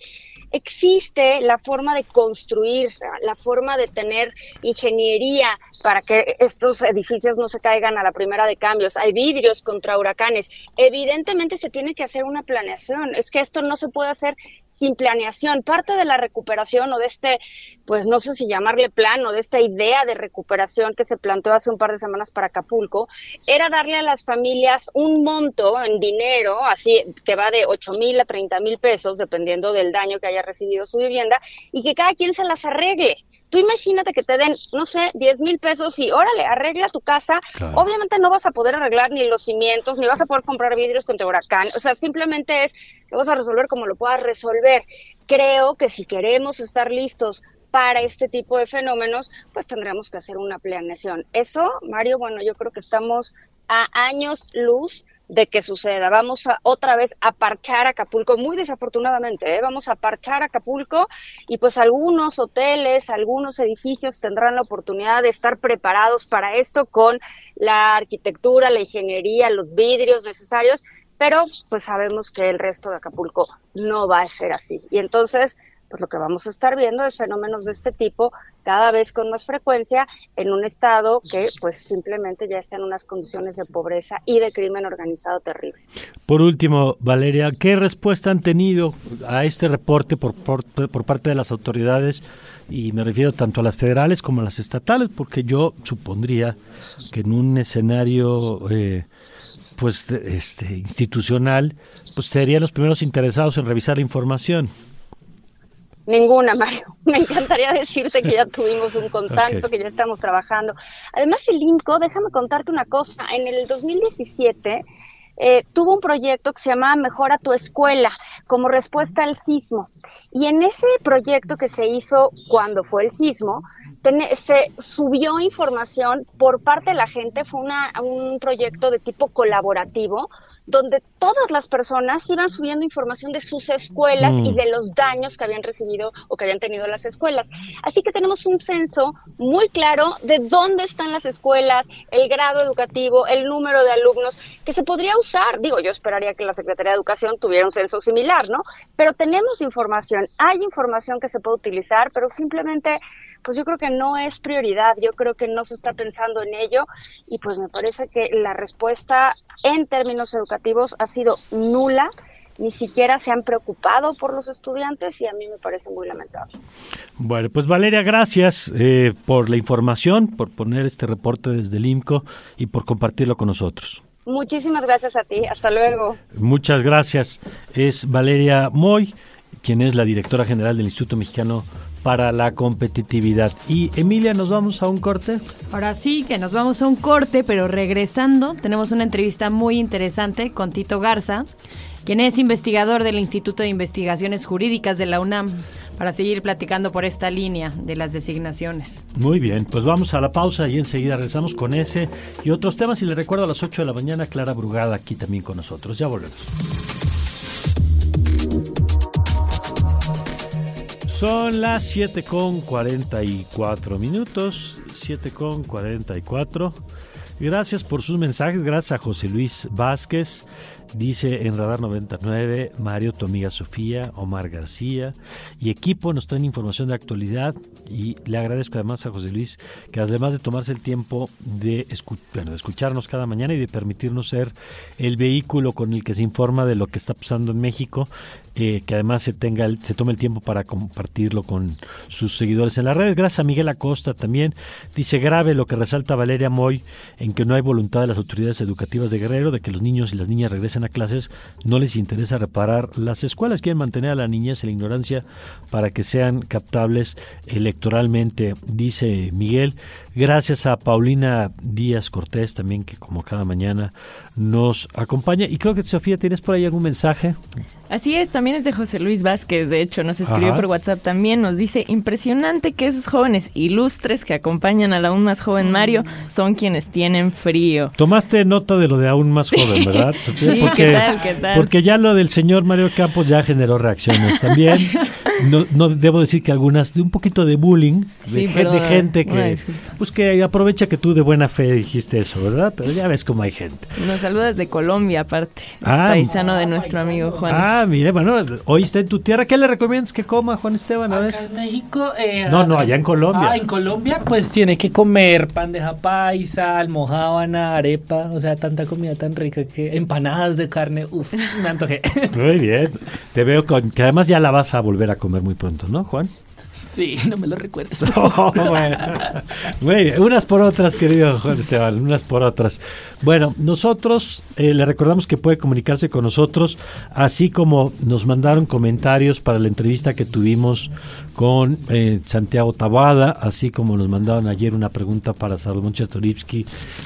existe la forma de construir, la forma de tener ingeniería para que estos edificios no se caigan a la primera de cambios. Hay vidrios contra huracanes. Evidentemente se tiene que hacer una planeación. Es que esto no se puede hacer sin planeación. Parte de la recuperación o de este, pues no sé si llamarle plan o de esta idea de recuperación que se planteó hace un par de semanas para Acapulco, era darle a las familias un monto en dinero, así que va de 8 mil a 30 mil pesos, dependiendo del daño que haya recibido su vivienda, y que cada quien se las arregle. Tú imagínate que te den, no sé, 10 mil pesos y órale, arregla tu casa. Obviamente no vas a poder arreglar ni los cimientos, ni vas a poder comprar vidrios contra huracán. O sea, simplemente es lo vas a resolver como lo puedas resolver. Creo que si queremos estar listos para este tipo de fenómenos, pues tendremos que hacer una planeación. Eso, Mario, bueno, yo creo que estamos a años luz de que suceda. Vamos a otra vez a parchar Acapulco, muy desafortunadamente, ¿eh? vamos a parchar Acapulco y pues algunos hoteles, algunos edificios tendrán la oportunidad de estar preparados para esto con la arquitectura, la ingeniería, los vidrios necesarios, pero pues sabemos que el resto de Acapulco no va a ser así. Y entonces, pues lo que vamos a estar viendo es fenómenos de este tipo cada vez con más frecuencia en un estado que pues simplemente ya está en unas condiciones de pobreza y de crimen organizado terribles. Por último, Valeria, ¿qué respuesta han tenido a este reporte por, por, parte de las autoridades? Y me refiero tanto a las federales como a las estatales, porque yo supondría que en un escenario... Eh, pues este institucional, pues serían los primeros interesados en revisar la información. Ninguna, Mario. *laughs* Me encantaría *laughs* decirte que ya tuvimos un contacto, que ya estamos trabajando. Además, el INCO, déjame contarte una cosa. En el 2017 eh, tuvo un proyecto que se llamaba Mejora tu escuela como respuesta al sismo. Y en ese proyecto que se hizo cuando fue el sismo, se subió información por parte de la gente, fue una, un proyecto de tipo colaborativo, donde todas las personas iban subiendo información de sus escuelas y mm. de los daños que habían recibido o que habían tenido las escuelas. Así que tenemos un censo muy claro de dónde están las escuelas, el grado educativo, el número de alumnos que se podría usar. Digo, yo esperaría que la Secretaría de Educación tuviera un censo similar, ¿no? Pero tenemos información, hay información que se puede utilizar, pero simplemente pues yo creo que no es prioridad, yo creo que no se está pensando en ello y pues me parece que la respuesta en términos educativos ha sido nula ni siquiera se han preocupado por los estudiantes y a mí me parece muy lamentable. Bueno, pues Valeria, gracias eh, por la información, por poner este reporte desde el IMCO y por compartirlo con nosotros. Muchísimas gracias a ti, hasta luego. Muchas gracias. Es Valeria Moy, quien es la directora general del Instituto Mexicano para la competitividad. Y Emilia, ¿nos vamos a un corte? Ahora sí, que nos vamos a un corte, pero regresando, tenemos una entrevista muy interesante con Tito Garza, quien es investigador del Instituto de Investigaciones Jurídicas de la UNAM, para seguir platicando por esta línea de las designaciones. Muy bien, pues vamos a la pausa y enseguida regresamos con ese y otros temas. Y le recuerdo a las 8 de la mañana, Clara Brugada aquí también con nosotros. Ya volvemos. Son las 7 con 44 minutos, 7 con 44. Gracias por sus mensajes, gracias a José Luis Vázquez. Dice en Radar 99, Mario Tomiga Sofía, Omar García y equipo nos traen información de actualidad y le agradezco además a José Luis que además de tomarse el tiempo de, de escucharnos cada mañana y de permitirnos ser el vehículo con el que se informa de lo que está pasando en México, eh, que además se tenga se tome el tiempo para compartirlo con sus seguidores en las redes. Gracias a Miguel Acosta también. Dice grave lo que resalta Valeria Moy en que no hay voluntad de las autoridades educativas de Guerrero de que los niños y las niñas regresen clases. No les interesa reparar las escuelas, quieren mantener a la niñez en la ignorancia para que sean captables electoralmente, dice Miguel. Gracias a Paulina Díaz Cortés también, que como cada mañana nos acompaña. Y creo que Sofía, ¿tienes por ahí algún mensaje? Así es, también es de José Luis Vázquez, de hecho, nos escribió por WhatsApp también, nos dice, impresionante que esos jóvenes ilustres que acompañan al aún más joven Mario son quienes tienen frío. Tomaste nota de lo de aún más joven, ¿verdad? Sofía? *laughs* sí, porque, ¿qué tal, qué tal? Porque ya lo del señor Mario Campos ya generó reacciones también. *laughs* no, no debo decir que algunas de un poquito de bullying, de, de gente que pues que aprovecha que tú de buena fe dijiste eso, ¿verdad? Pero ya ves cómo hay gente. Nos saluda desde Colombia, aparte. Es ah, paisano de nuestro amigo Juan. Ah, mire, bueno, hoy está en tu tierra. ¿Qué le recomiendas que coma, Juan Esteban? A Acá en México. Eh, no, no, allá en Colombia. Ah, en Colombia, pues tiene que comer bandeja paisa, almohábana, arepa, o sea, tanta comida tan rica que empanadas de carne, Uf, me antojé. Muy bien. Te veo con, que además ya la vas a volver a comer muy pronto, ¿no, Juan? Sí, no me lo recuerdes. *laughs* bueno. unas por otras, querido Juan Esteban, unas por otras. Bueno, nosotros eh, le recordamos que puede comunicarse con nosotros, así como nos mandaron comentarios para la entrevista que tuvimos con eh, Santiago Tabada, así como nos mandaron ayer una pregunta para Salomón Chatoripsky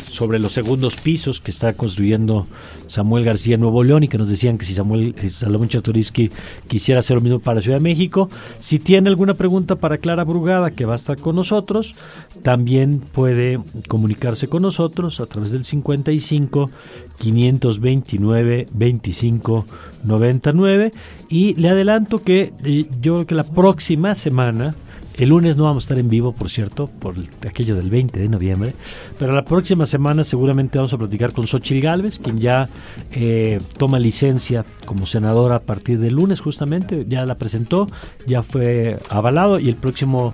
sobre los segundos pisos que está construyendo Samuel García Nuevo León y que nos decían que si Samuel si Salomón Chatoripsky quisiera hacer lo mismo para Ciudad de México. Si tiene alguna pregunta para Clara Brugada, que va a estar con nosotros, también puede comunicarse con nosotros a través del 55 529 25 99 y le adelanto que eh, yo creo que la próxima semana. El lunes no vamos a estar en vivo, por cierto, por aquello del 20 de noviembre, pero la próxima semana seguramente vamos a platicar con Xochitl Galvez, quien ya eh, toma licencia como senadora a partir del lunes justamente, ya la presentó, ya fue avalado y el próximo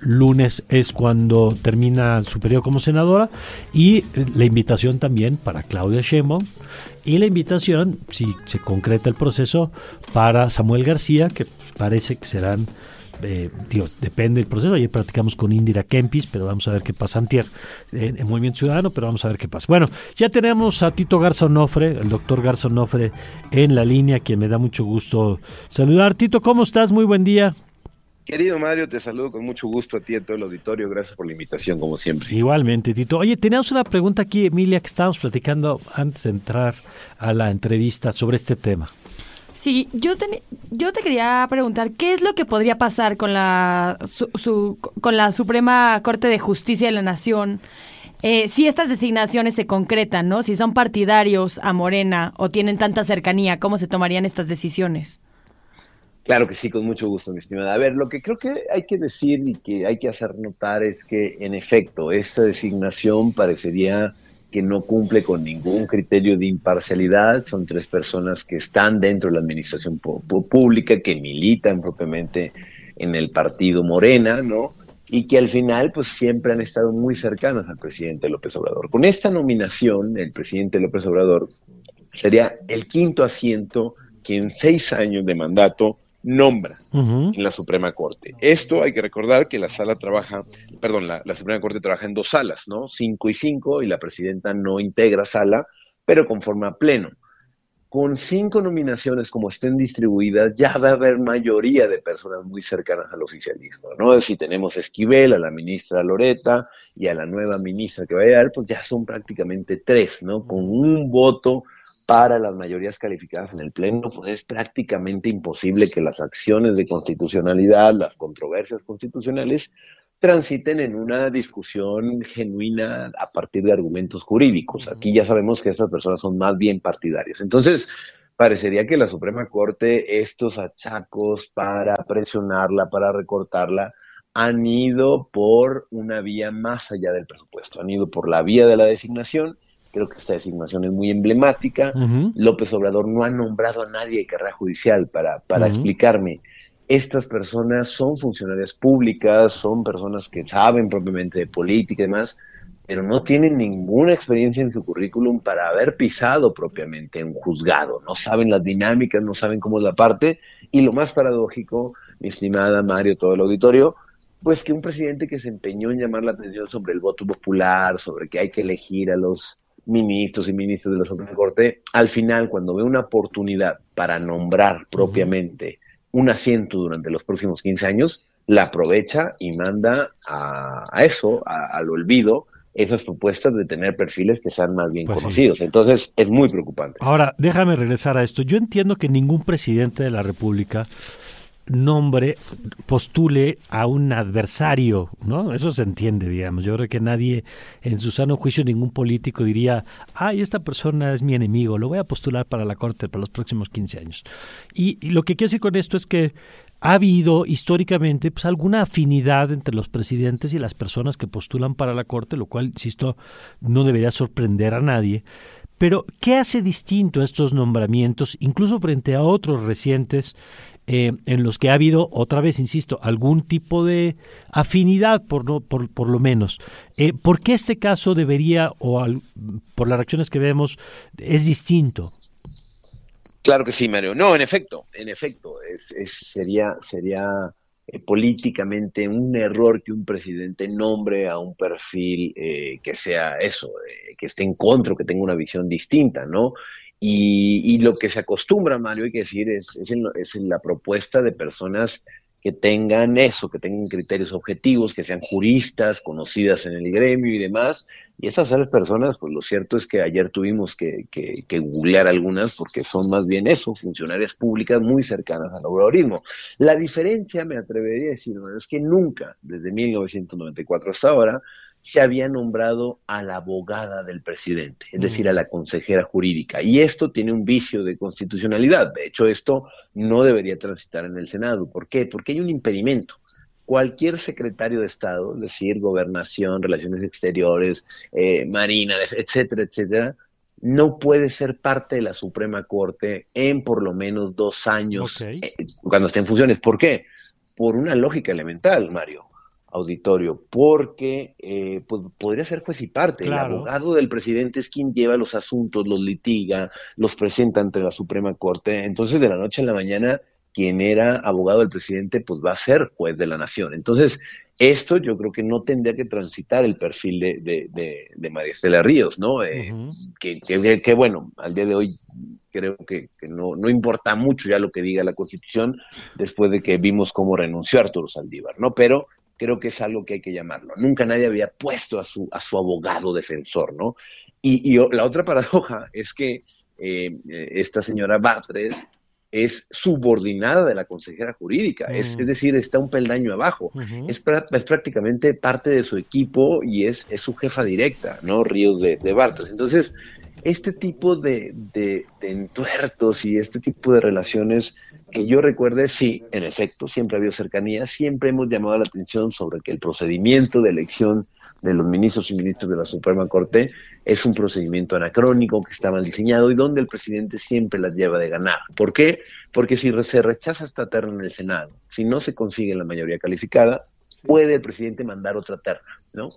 lunes es cuando termina su periodo como senadora. Y la invitación también para Claudia Sheinbaum y la invitación, si se concreta el proceso, para Samuel García, que parece que serán eh, depende del proceso. Ayer practicamos con Indira Kempis, pero vamos a ver qué pasa antier en, Movimiento Ciudadano, pero vamos a ver qué pasa. Bueno, ya tenemos a Tito Garza Onofre, el doctor Garza Onofre en la línea, quien me da mucho gusto saludar. Tito, ¿cómo estás? Muy buen día. Querido Mario, te saludo con mucho gusto a ti y a todo el auditorio. Gracias por la invitación, como siempre. Igualmente, Tito. Oye, teníamos una pregunta aquí, Emilia, que estábamos platicando antes de entrar a la entrevista sobre este tema. Sí, yo te, yo te quería preguntar, ¿qué es lo que podría pasar con la, su, con la Suprema Corte de Justicia de la Nación eh, si estas designaciones se concretan, ¿no? Si son partidarios a Morena o tienen tanta cercanía, ¿cómo se tomarían estas decisiones? Claro que sí, con mucho gusto, mi estimada. A ver, lo que creo que hay que decir y que hay que hacer notar es que, en efecto, esta designación parecería que no cumple con ningún criterio de imparcialidad. Son tres personas que están dentro de la administración pública, que militan propiamente en el partido Morena, ¿no? Y que al final, pues siempre han estado muy cercanas al presidente López Obrador. Con esta nominación, el presidente López Obrador sería el quinto asiento que en seis años de mandato nombra en la Suprema Corte. Esto hay que recordar que la sala trabaja, perdón, la, Suprema Corte trabaja en dos salas, ¿no? Cinco y cinco, y la presidenta no integra sala, pero conforma pleno. Con cinco nominaciones como estén distribuidas, ya va a haber mayoría de personas muy cercanas al oficialismo, ¿no? Si tenemos a Esquivel, a la ministra Loreta y a la nueva ministra que va a llegar, pues ya son prácticamente tres, ¿no? Con un voto para las mayorías calificadas en el Pleno, pues es prácticamente imposible que las acciones de constitucionalidad, las controversias constitucionales, transiten en una discusión genuina a partir de argumentos jurídicos. Aquí ya sabemos que estas personas son más bien partidarias. Entonces, parecería que la Suprema Corte, estos achacos para presionarla, para recortarla, han ido por una vía más allá del presupuesto, han ido por la vía de la designación Creo que esta designación es muy emblemática. López Obrador no ha nombrado a nadie de carrera judicial para, para explicarme. Estas personas son funcionarias públicas, son personas que saben propiamente de política y demás, pero no tienen ninguna experiencia en su currículum para haber pisado propiamente un juzgado. No saben las dinámicas, no saben cómo es la parte. Y lo más paradójico, mi estimada Mario, todo el auditorio, pues que un presidente que se empeñó en llamar la atención sobre el voto popular, sobre que hay que elegir a los ministros y ministros de la Suprema Corte, al final, cuando ve una oportunidad para nombrar propiamente un asiento durante los próximos 15 años, la aprovecha y manda a, eso, al olvido, esas propuestas de tener perfiles que sean más bien pues conocidos. Entonces, es muy preocupante. Ahora, déjame regresar a esto. Yo entiendo que ningún presidente de la República nombre, postule a un adversario, ¿no? Eso se entiende, digamos. Yo creo que nadie, en su sano juicio, ningún político diría, ay, esta persona es mi enemigo, lo voy a postular para la Corte para los próximos 15 años. Y, lo que quiero decir con esto es que ha habido históricamente pues, alguna afinidad entre los presidentes y las personas que postulan para la Corte, lo cual, insisto, no debería sorprender a nadie. Pero, ¿qué hace distinto estos nombramientos, incluso frente a otros recientes eh, en los que ha habido, otra vez, insisto, algún tipo de afinidad, por, no, por, lo menos. Eh, ¿Por qué este caso debería, o por las reacciones que vemos, es distinto? Claro que sí, Mario. No, en efecto, en efecto, es, sería, sería eh, políticamente un error que un presidente nombre a un perfil que sea eso, que esté en contra, que tenga una visión distinta, ¿no? Y, lo que se acostumbra, Mario, hay que decir, es, es, en, la propuesta de personas que tengan eso, que tengan criterios objetivos, que sean juristas, conocidas en el gremio y demás. Y esas personas, pues lo cierto es que ayer tuvimos que, que, que googlear algunas porque son más bien eso, funcionarias públicas muy cercanas al obradorismo. La diferencia, me atrevería a decir, es que nunca, desde 1994 hasta ahora, se había nombrado a la abogada del presidente, es decir, a la consejera jurídica. Y esto tiene un vicio de constitucionalidad. De hecho, esto no debería transitar en el Senado. ¿Por qué? Porque hay un impedimento. Cualquier secretario de Estado, es decir, gobernación, relaciones exteriores, eh, marina, etcétera, etcétera, no puede ser parte de la Suprema Corte en por lo menos dos años eh, cuando esté en funciones. ¿Por qué? Por una lógica elemental, Mario auditorio, porque eh, pues, podría ser juez y parte. El abogado del presidente es quien lleva los asuntos, los litiga, los presenta ante la Suprema Corte. Entonces, de la noche a la mañana, quien era abogado del presidente, pues va a ser juez de la nación. Entonces, esto yo creo que no tendría que transitar el perfil de, de, María Estela Ríos, ¿no? Eh, que, bueno, al día de hoy creo que, no, no, importa mucho ya lo que diga la Constitución después de que vimos cómo renunció Arturo Saldívar, ¿no? Pero creo que es algo que hay que llamarlo. Nunca nadie había puesto a su, a su abogado defensor, ¿no? Y, la otra paradoja es que eh, esta señora Batres es subordinada de la consejera jurídica, es, mm. decir, está un peldaño abajo, es, prácticamente parte de su equipo y es, es su jefa directa, ¿no? Ríos de, de Batres. Entonces, este tipo de, de, entuertos y este tipo de relaciones que yo recuerde, sí, en efecto, siempre ha habido cercanía, siempre hemos llamado la atención sobre que el procedimiento de elección de los ministros y ministros de la Suprema Corte es un procedimiento anacrónico que está mal diseñado y donde el presidente siempre las lleva de ganar. ¿Por qué? Porque si se rechaza esta terna en el Senado, si no se consigue la mayoría calificada, puede el presidente mandar otra terna, ¿no?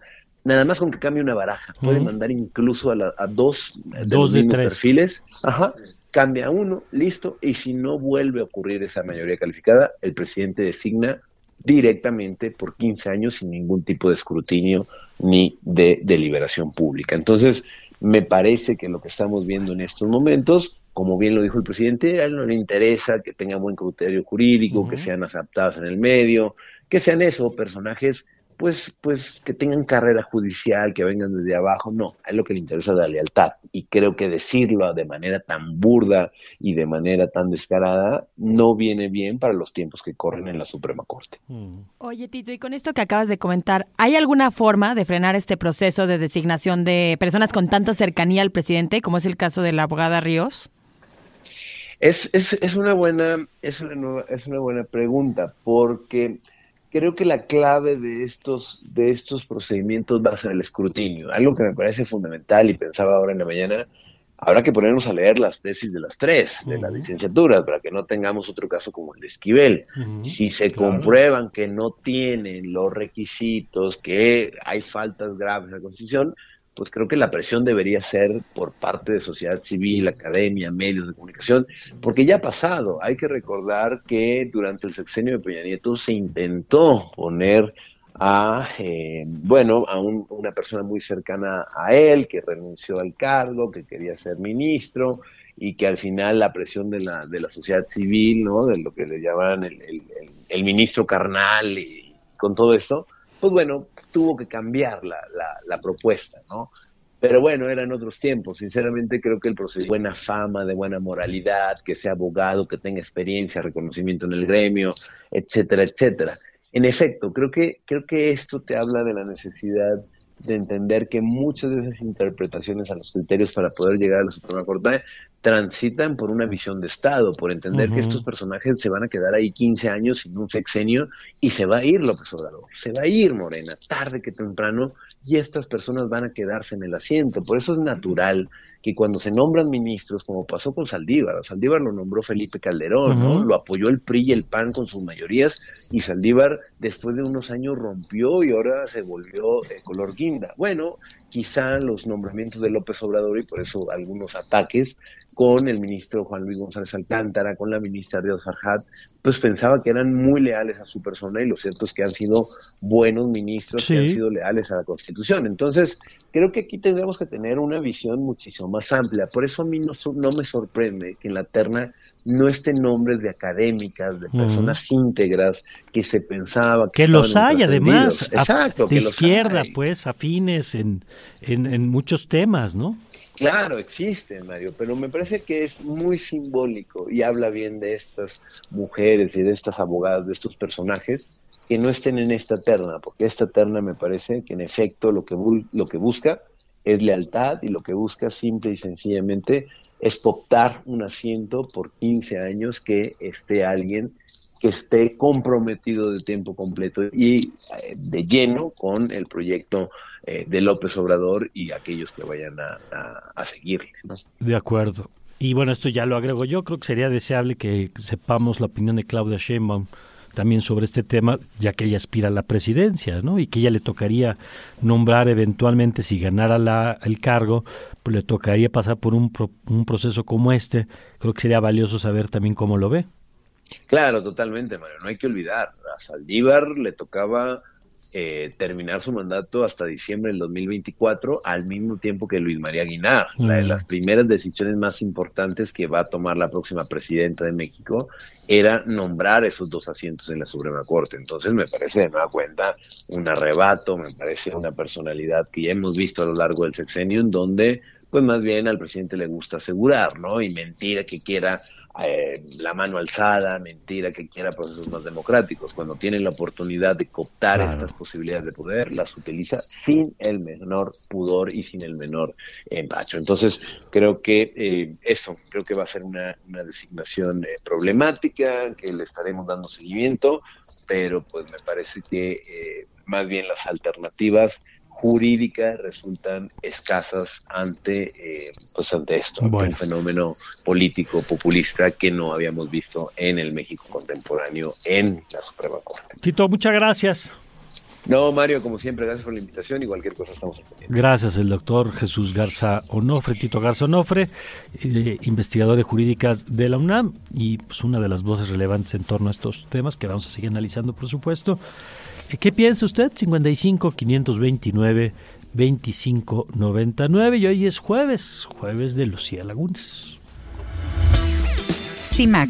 Nada más con que cambie una baraja. Puede mandar incluso a, dos de dos de tres. perfiles. Ajá. Cambia uno, listo. Y si no vuelve a ocurrir esa mayoría calificada, el presidente designa directamente por 15 años sin ningún tipo de escrutinio ni de deliberación pública. Entonces, me parece que lo que estamos viendo en estos momentos, como bien lo dijo el presidente, a él no le interesa que tengan buen criterio jurídico, que sean aceptados en el medio, que sean eso, personajes pues, pues que tengan carrera judicial, que vengan desde abajo, no, es lo que le interesa la lealtad. Y creo que decirlo de manera tan burda y de manera tan descarada no viene bien para los tiempos que corren en la Suprema Corte. Mm. Oye, Tito, y con esto que acabas de comentar, ¿hay alguna forma de frenar este proceso de designación de personas con tanta cercanía al presidente, como es el caso de la abogada Ríos? Es, es, es una buena, es una, es una buena pregunta, porque creo que la clave de estos, de estos procedimientos va a ser el escrutinio, algo que me parece fundamental y pensaba ahora en la mañana, habrá que ponernos a leer las tesis de las tres, de las licenciaturas, para que no tengamos otro caso como el de Esquivel. si se comprueban que no tienen los requisitos, que hay faltas graves en la Constitución, pues creo que la presión debería ser por parte de sociedad civil, academia, medios de comunicación, porque ya ha pasado. Hay que recordar que durante el sexenio de Peña Nieto se intentó poner a, eh, bueno, a una persona muy cercana a él, que renunció al cargo, que quería ser ministro, y que al final la presión de la, de la sociedad civil, ¿no? De lo que le llaman el, el ministro carnal y con todo esto, pues bueno, tuvo que cambiar la, la, propuesta, ¿no? Pero bueno, eran otros tiempos. Sinceramente creo que el proceso de buena fama, de buena moralidad, que sea abogado, que tenga experiencia, reconocimiento en el gremio, etcétera, etcétera. En efecto, creo que, creo que esto te habla de la necesidad de entender que muchas de esas interpretaciones a los criterios para poder llegar a la Suprema Corte transitan por una visión de Estado, por entender que estos personajes se van a quedar ahí 15 años sin un sexenio y se va a ir López Obrador, se va a ir Morena, tarde que temprano, y estas personas van a quedarse en el asiento. Por eso es natural que cuando se nombran ministros, como pasó con Saldívar, Saldívar lo nombró Felipe Calderón, ¿no? Lo apoyó el PRI y el PAN con sus mayorías, y Saldívar después de unos años rompió y ahora se volvió de color guinda. Bueno, quizá los nombramientos de López Obrador y por eso algunos ataques con el ministro Juan Luis González Alcántara, con la ministra de Farhat, pues pensaba que eran muy leales a su persona y lo cierto es que han sido buenos ministros que han sido leales a la Constitución. Entonces, creo que aquí tendremos que tener una visión muchísimo más amplia. Por eso a mí no, no me sorprende que en la terna no estén nombres de académicas, de personas íntegras que se pensaba que, los hay además, Exacto, de izquierda, pues, afines en, en, en muchos temas, ¿no? Claro, existen, Mario, pero me parece que es muy simbólico y habla bien de estas mujeres y de estas abogadas, de estos personajes, que no estén en esta terna, porque esta terna me parece que en efecto lo que, lo que busca es lealtad y lo que busca simple y sencillamente es optar un asiento por 15 años que esté alguien que esté comprometido de tiempo completo y eh, de lleno con el proyecto eh, de López Obrador y aquellos que vayan a, seguirle. De acuerdo. Y bueno, esto ya lo agrego yo, creo que sería deseable que sepamos la opinión de Claudia Sheinbaum también sobre este tema, ya que ella aspira a la presidencia, ¿no? Y que ella le tocaría nombrar eventualmente, si ganara la, el cargo, pues le tocaría pasar por un, un proceso como este. Creo que sería valioso saber también cómo lo ve. Claro, totalmente, Mario. No hay que olvidar, a Saldívar le tocaba eh, terminar su mandato hasta diciembre del 2024, al mismo tiempo que Luis María Guinar. La de mm. las primeras decisiones más importantes que va a tomar la próxima presidenta de México era nombrar esos dos asientos en la Suprema Corte. Entonces me parece de nueva cuenta un arrebato, me parece una personalidad que ya hemos visto a lo largo del sexenio en donde pues más bien al presidente le gusta asegurar, ¿no? Y mentira que quiera eh, la mano alzada, mentira que quiera procesos más democráticos. Cuando tiene la oportunidad de cooptar estas posibilidades de poder, las utiliza sin el menor pudor y sin el menor empacho. Entonces, creo que eh, eso, creo que va a ser una, designación eh, problemática, que le estaremos dando seguimiento, pero pues me parece que más bien las alternativas jurídicas resultan escasas ante, eh, pues ante esto, un fenómeno político populista que no habíamos visto en el México contemporáneo en la Suprema Corte. Tito, muchas gracias. No, Mario, como siempre, gracias por la invitación y cualquier cosa estamos entendiendo. Gracias, el doctor Jesús Garza Onofre, Tito Garza Onofre, eh, investigador de jurídicas de la UNAM y pues una de las voces relevantes en torno a estos temas que vamos a seguir analizando, por supuesto. ¿Qué piensa usted? 55 529 25 99 y hoy es jueves, jueves de Lucía Lagunes. CIMAC,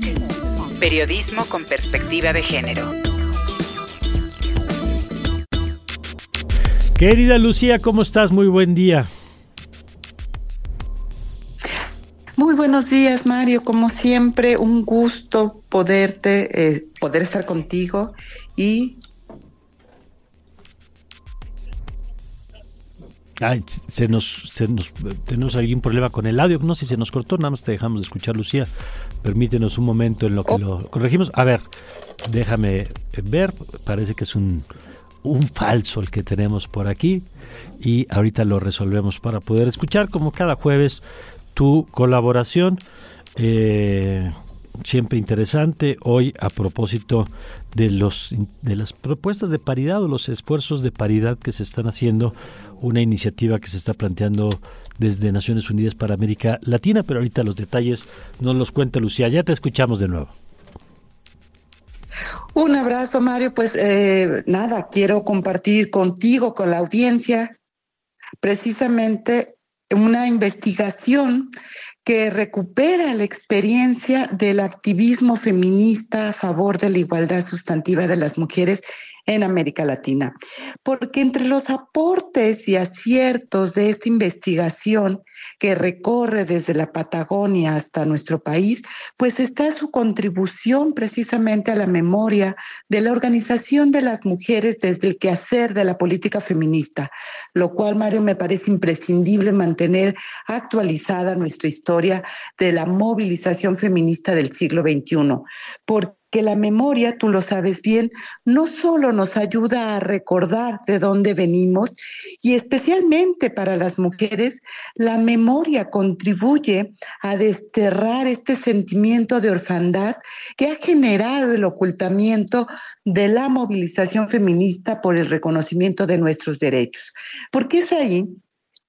periodismo con perspectiva de género. Querida Lucía, ¿cómo estás? Muy buen día. Muy buenos días, Mario. Como siempre, un gusto poderte, eh, poder estar contigo y Ay, se nos, se nos, tenemos algún problema con el audio, no sé si se nos cortó, nada más te dejamos de escuchar, Lucía. Permítenos un momento en lo que oh. lo corregimos. A ver, déjame ver, parece que es un, un falso el que tenemos por aquí y ahorita lo resolvemos para poder escuchar como cada jueves tu colaboración. Eh, siempre interesante hoy a propósito de los de las propuestas de paridad o los esfuerzos de paridad que se están haciendo una iniciativa que se está planteando desde Naciones Unidas para América Latina pero ahorita los detalles nos los cuenta Lucía. Ya te escuchamos de nuevo. Un abrazo Mario. Pues eh, nada quiero compartir contigo con la audiencia precisamente una investigación que recupera la experiencia del activismo feminista a favor de la igualdad sustantiva de las mujeres en América Latina. Porque entre los aportes y aciertos de esta investigación que recorre desde la Patagonia hasta nuestro país, pues está su contribución precisamente a la memoria de la organización de las mujeres desde el quehacer de la política feminista, lo cual, Mario, me parece imprescindible mantener actualizada nuestra historia de la movilización feminista del siglo XXI, porque que la memoria, tú lo sabes bien, no solo nos ayuda a recordar de dónde venimos, y especialmente para las mujeres, la memoria contribuye a desterrar este sentimiento de orfandad que ha generado el ocultamiento de la movilización feminista por el reconocimiento de nuestros derechos. Porque es ahí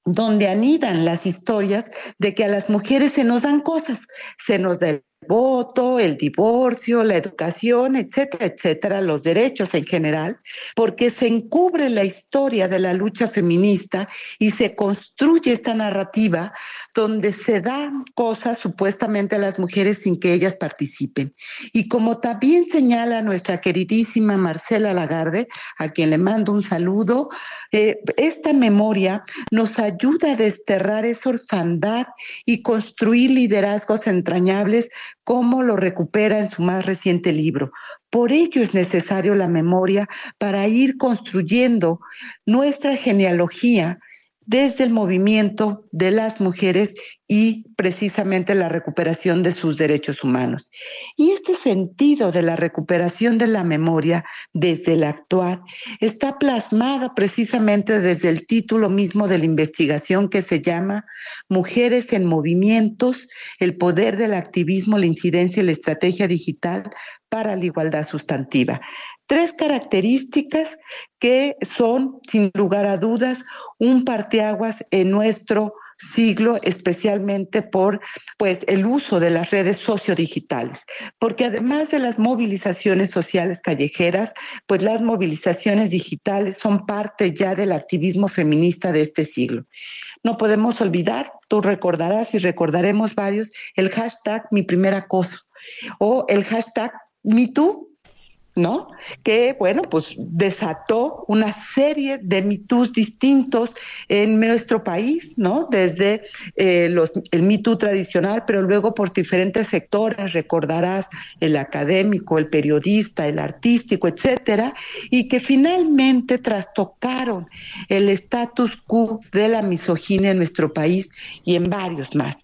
donde anidan las historias de que a las mujeres se nos dan cosas, se nos da el voto, el divorcio, la educación, etcétera, etcétera, los derechos en general, porque se encubre la historia de la lucha feminista y se construye esta narrativa donde se dan cosas supuestamente a las mujeres sin que ellas participen. Y como también señala nuestra queridísima Marcela Lagarde, a quien le mando un saludo, eh, esta memoria nos ayuda a desterrar esa orfandad y construir liderazgos entrañables como lo recupera en su más reciente libro. Por ello es necesario la memoria para ir construyendo nuestra genealogía desde el movimiento de las mujeres y precisamente la recuperación de sus derechos humanos. Y este sentido de la recuperación de la memoria desde el actual está plasmada precisamente desde el título mismo de la investigación que se llama Mujeres en Movimientos, el poder del activismo, la incidencia y la estrategia digital para la igualdad sustantiva tres características que son, sin lugar a dudas, un parteaguas en nuestro siglo, especialmente por pues el uso de las redes sociodigitales, porque además de las movilizaciones sociales callejeras, pues las movilizaciones digitales son parte ya del activismo feminista de este siglo. No podemos olvidar, tú recordarás y recordaremos varios, el hashtag mi primer acoso o el hashtag MeToo ¿no? Que, bueno, pues desató una serie de mitos distintos en nuestro país, ¿no? Desde eh, los, el mito tradicional, pero luego por diferentes sectores, recordarás el académico, el periodista, el artístico, etcétera, y que finalmente trastocaron el status quo de la misoginia en nuestro país y en varios más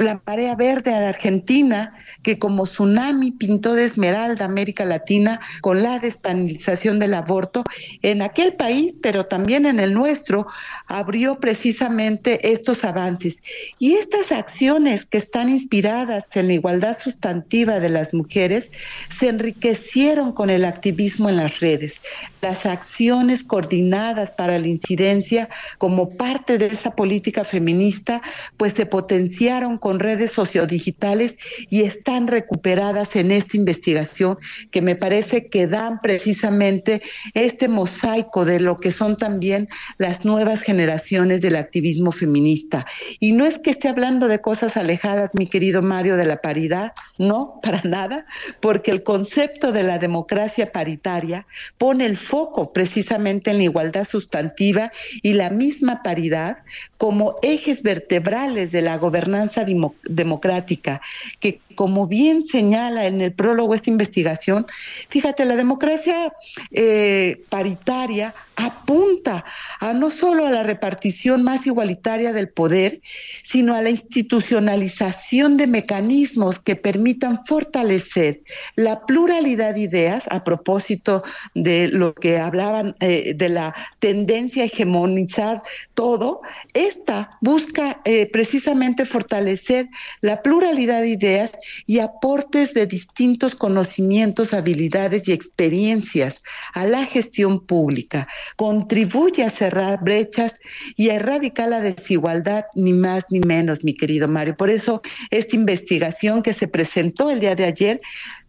la marea verde en Argentina, que como tsunami pintó de esmeralda América Latina con la despenalización del aborto, en aquel país, pero también en el nuestro, abrió precisamente estos avances. Y estas acciones que están inspiradas en la igualdad sustantiva de las mujeres se enriquecieron con el activismo en las redes. Las acciones coordinadas para la incidencia como parte de esa política feminista, pues se potenciaron con redes sociodigitales y están recuperadas en esta investigación que me parece que dan precisamente este mosaico de lo que son también las nuevas generaciones del activismo feminista. Y no es que esté hablando de cosas alejadas, mi querido Mario, de la paridad, no, *laughs* para nada, porque el concepto de la democracia paritaria pone el foco precisamente en la igualdad sustantiva y la misma paridad como ejes vertebrales de la gobernanza democrática que como bien señala en el prólogo esta investigación, fíjate, la democracia eh, paritaria apunta a no solo a la repartición más igualitaria del poder, sino a la institucionalización de mecanismos que permitan fortalecer la pluralidad de ideas, a propósito de lo que hablaban eh, de la tendencia a hegemonizar todo, esta busca eh, precisamente fortalecer la pluralidad de ideas y aportes de distintos conocimientos, habilidades y experiencias a la gestión pública contribuye a cerrar brechas y a erradicar la desigualdad, ni más ni menos, mi querido Mario. Por eso esta investigación que se presentó el día de ayer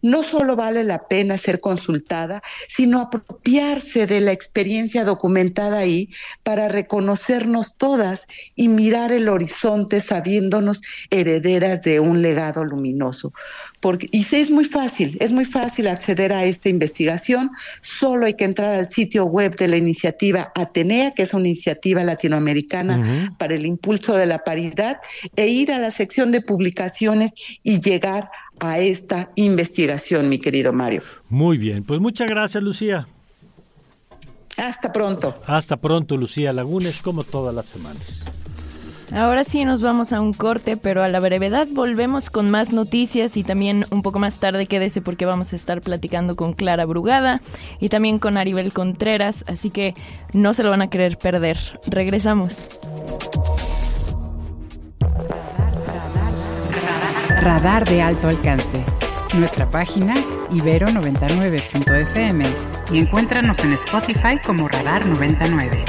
no solo vale la pena ser consultada, sino apropiarse de la experiencia documentada ahí para reconocernos todas y mirar el horizonte sabiéndonos herederas de un legado luminoso. Porque, y sí, es muy fácil, es muy fácil acceder a esta investigación, solo hay que entrar al sitio web de la iniciativa Atenea, que es una iniciativa latinoamericana para el impulso de la paridad, e ir a la sección de publicaciones y llegar a esta investigación, mi querido Mario. Muy bien, pues muchas gracias, Lucía. Hasta pronto. Hasta pronto, Lucía Lagunes, como todas las semanas. Ahora sí nos vamos a un corte, pero a la brevedad volvemos con más noticias y también un poco más tarde quédese porque vamos a estar platicando con Clara Brugada y también con Aribel Contreras, así que no se lo van a querer perder. Regresamos. Radar de alto alcance. Nuestra página ibero99.fm y encuéntranos en Spotify como Radar 99.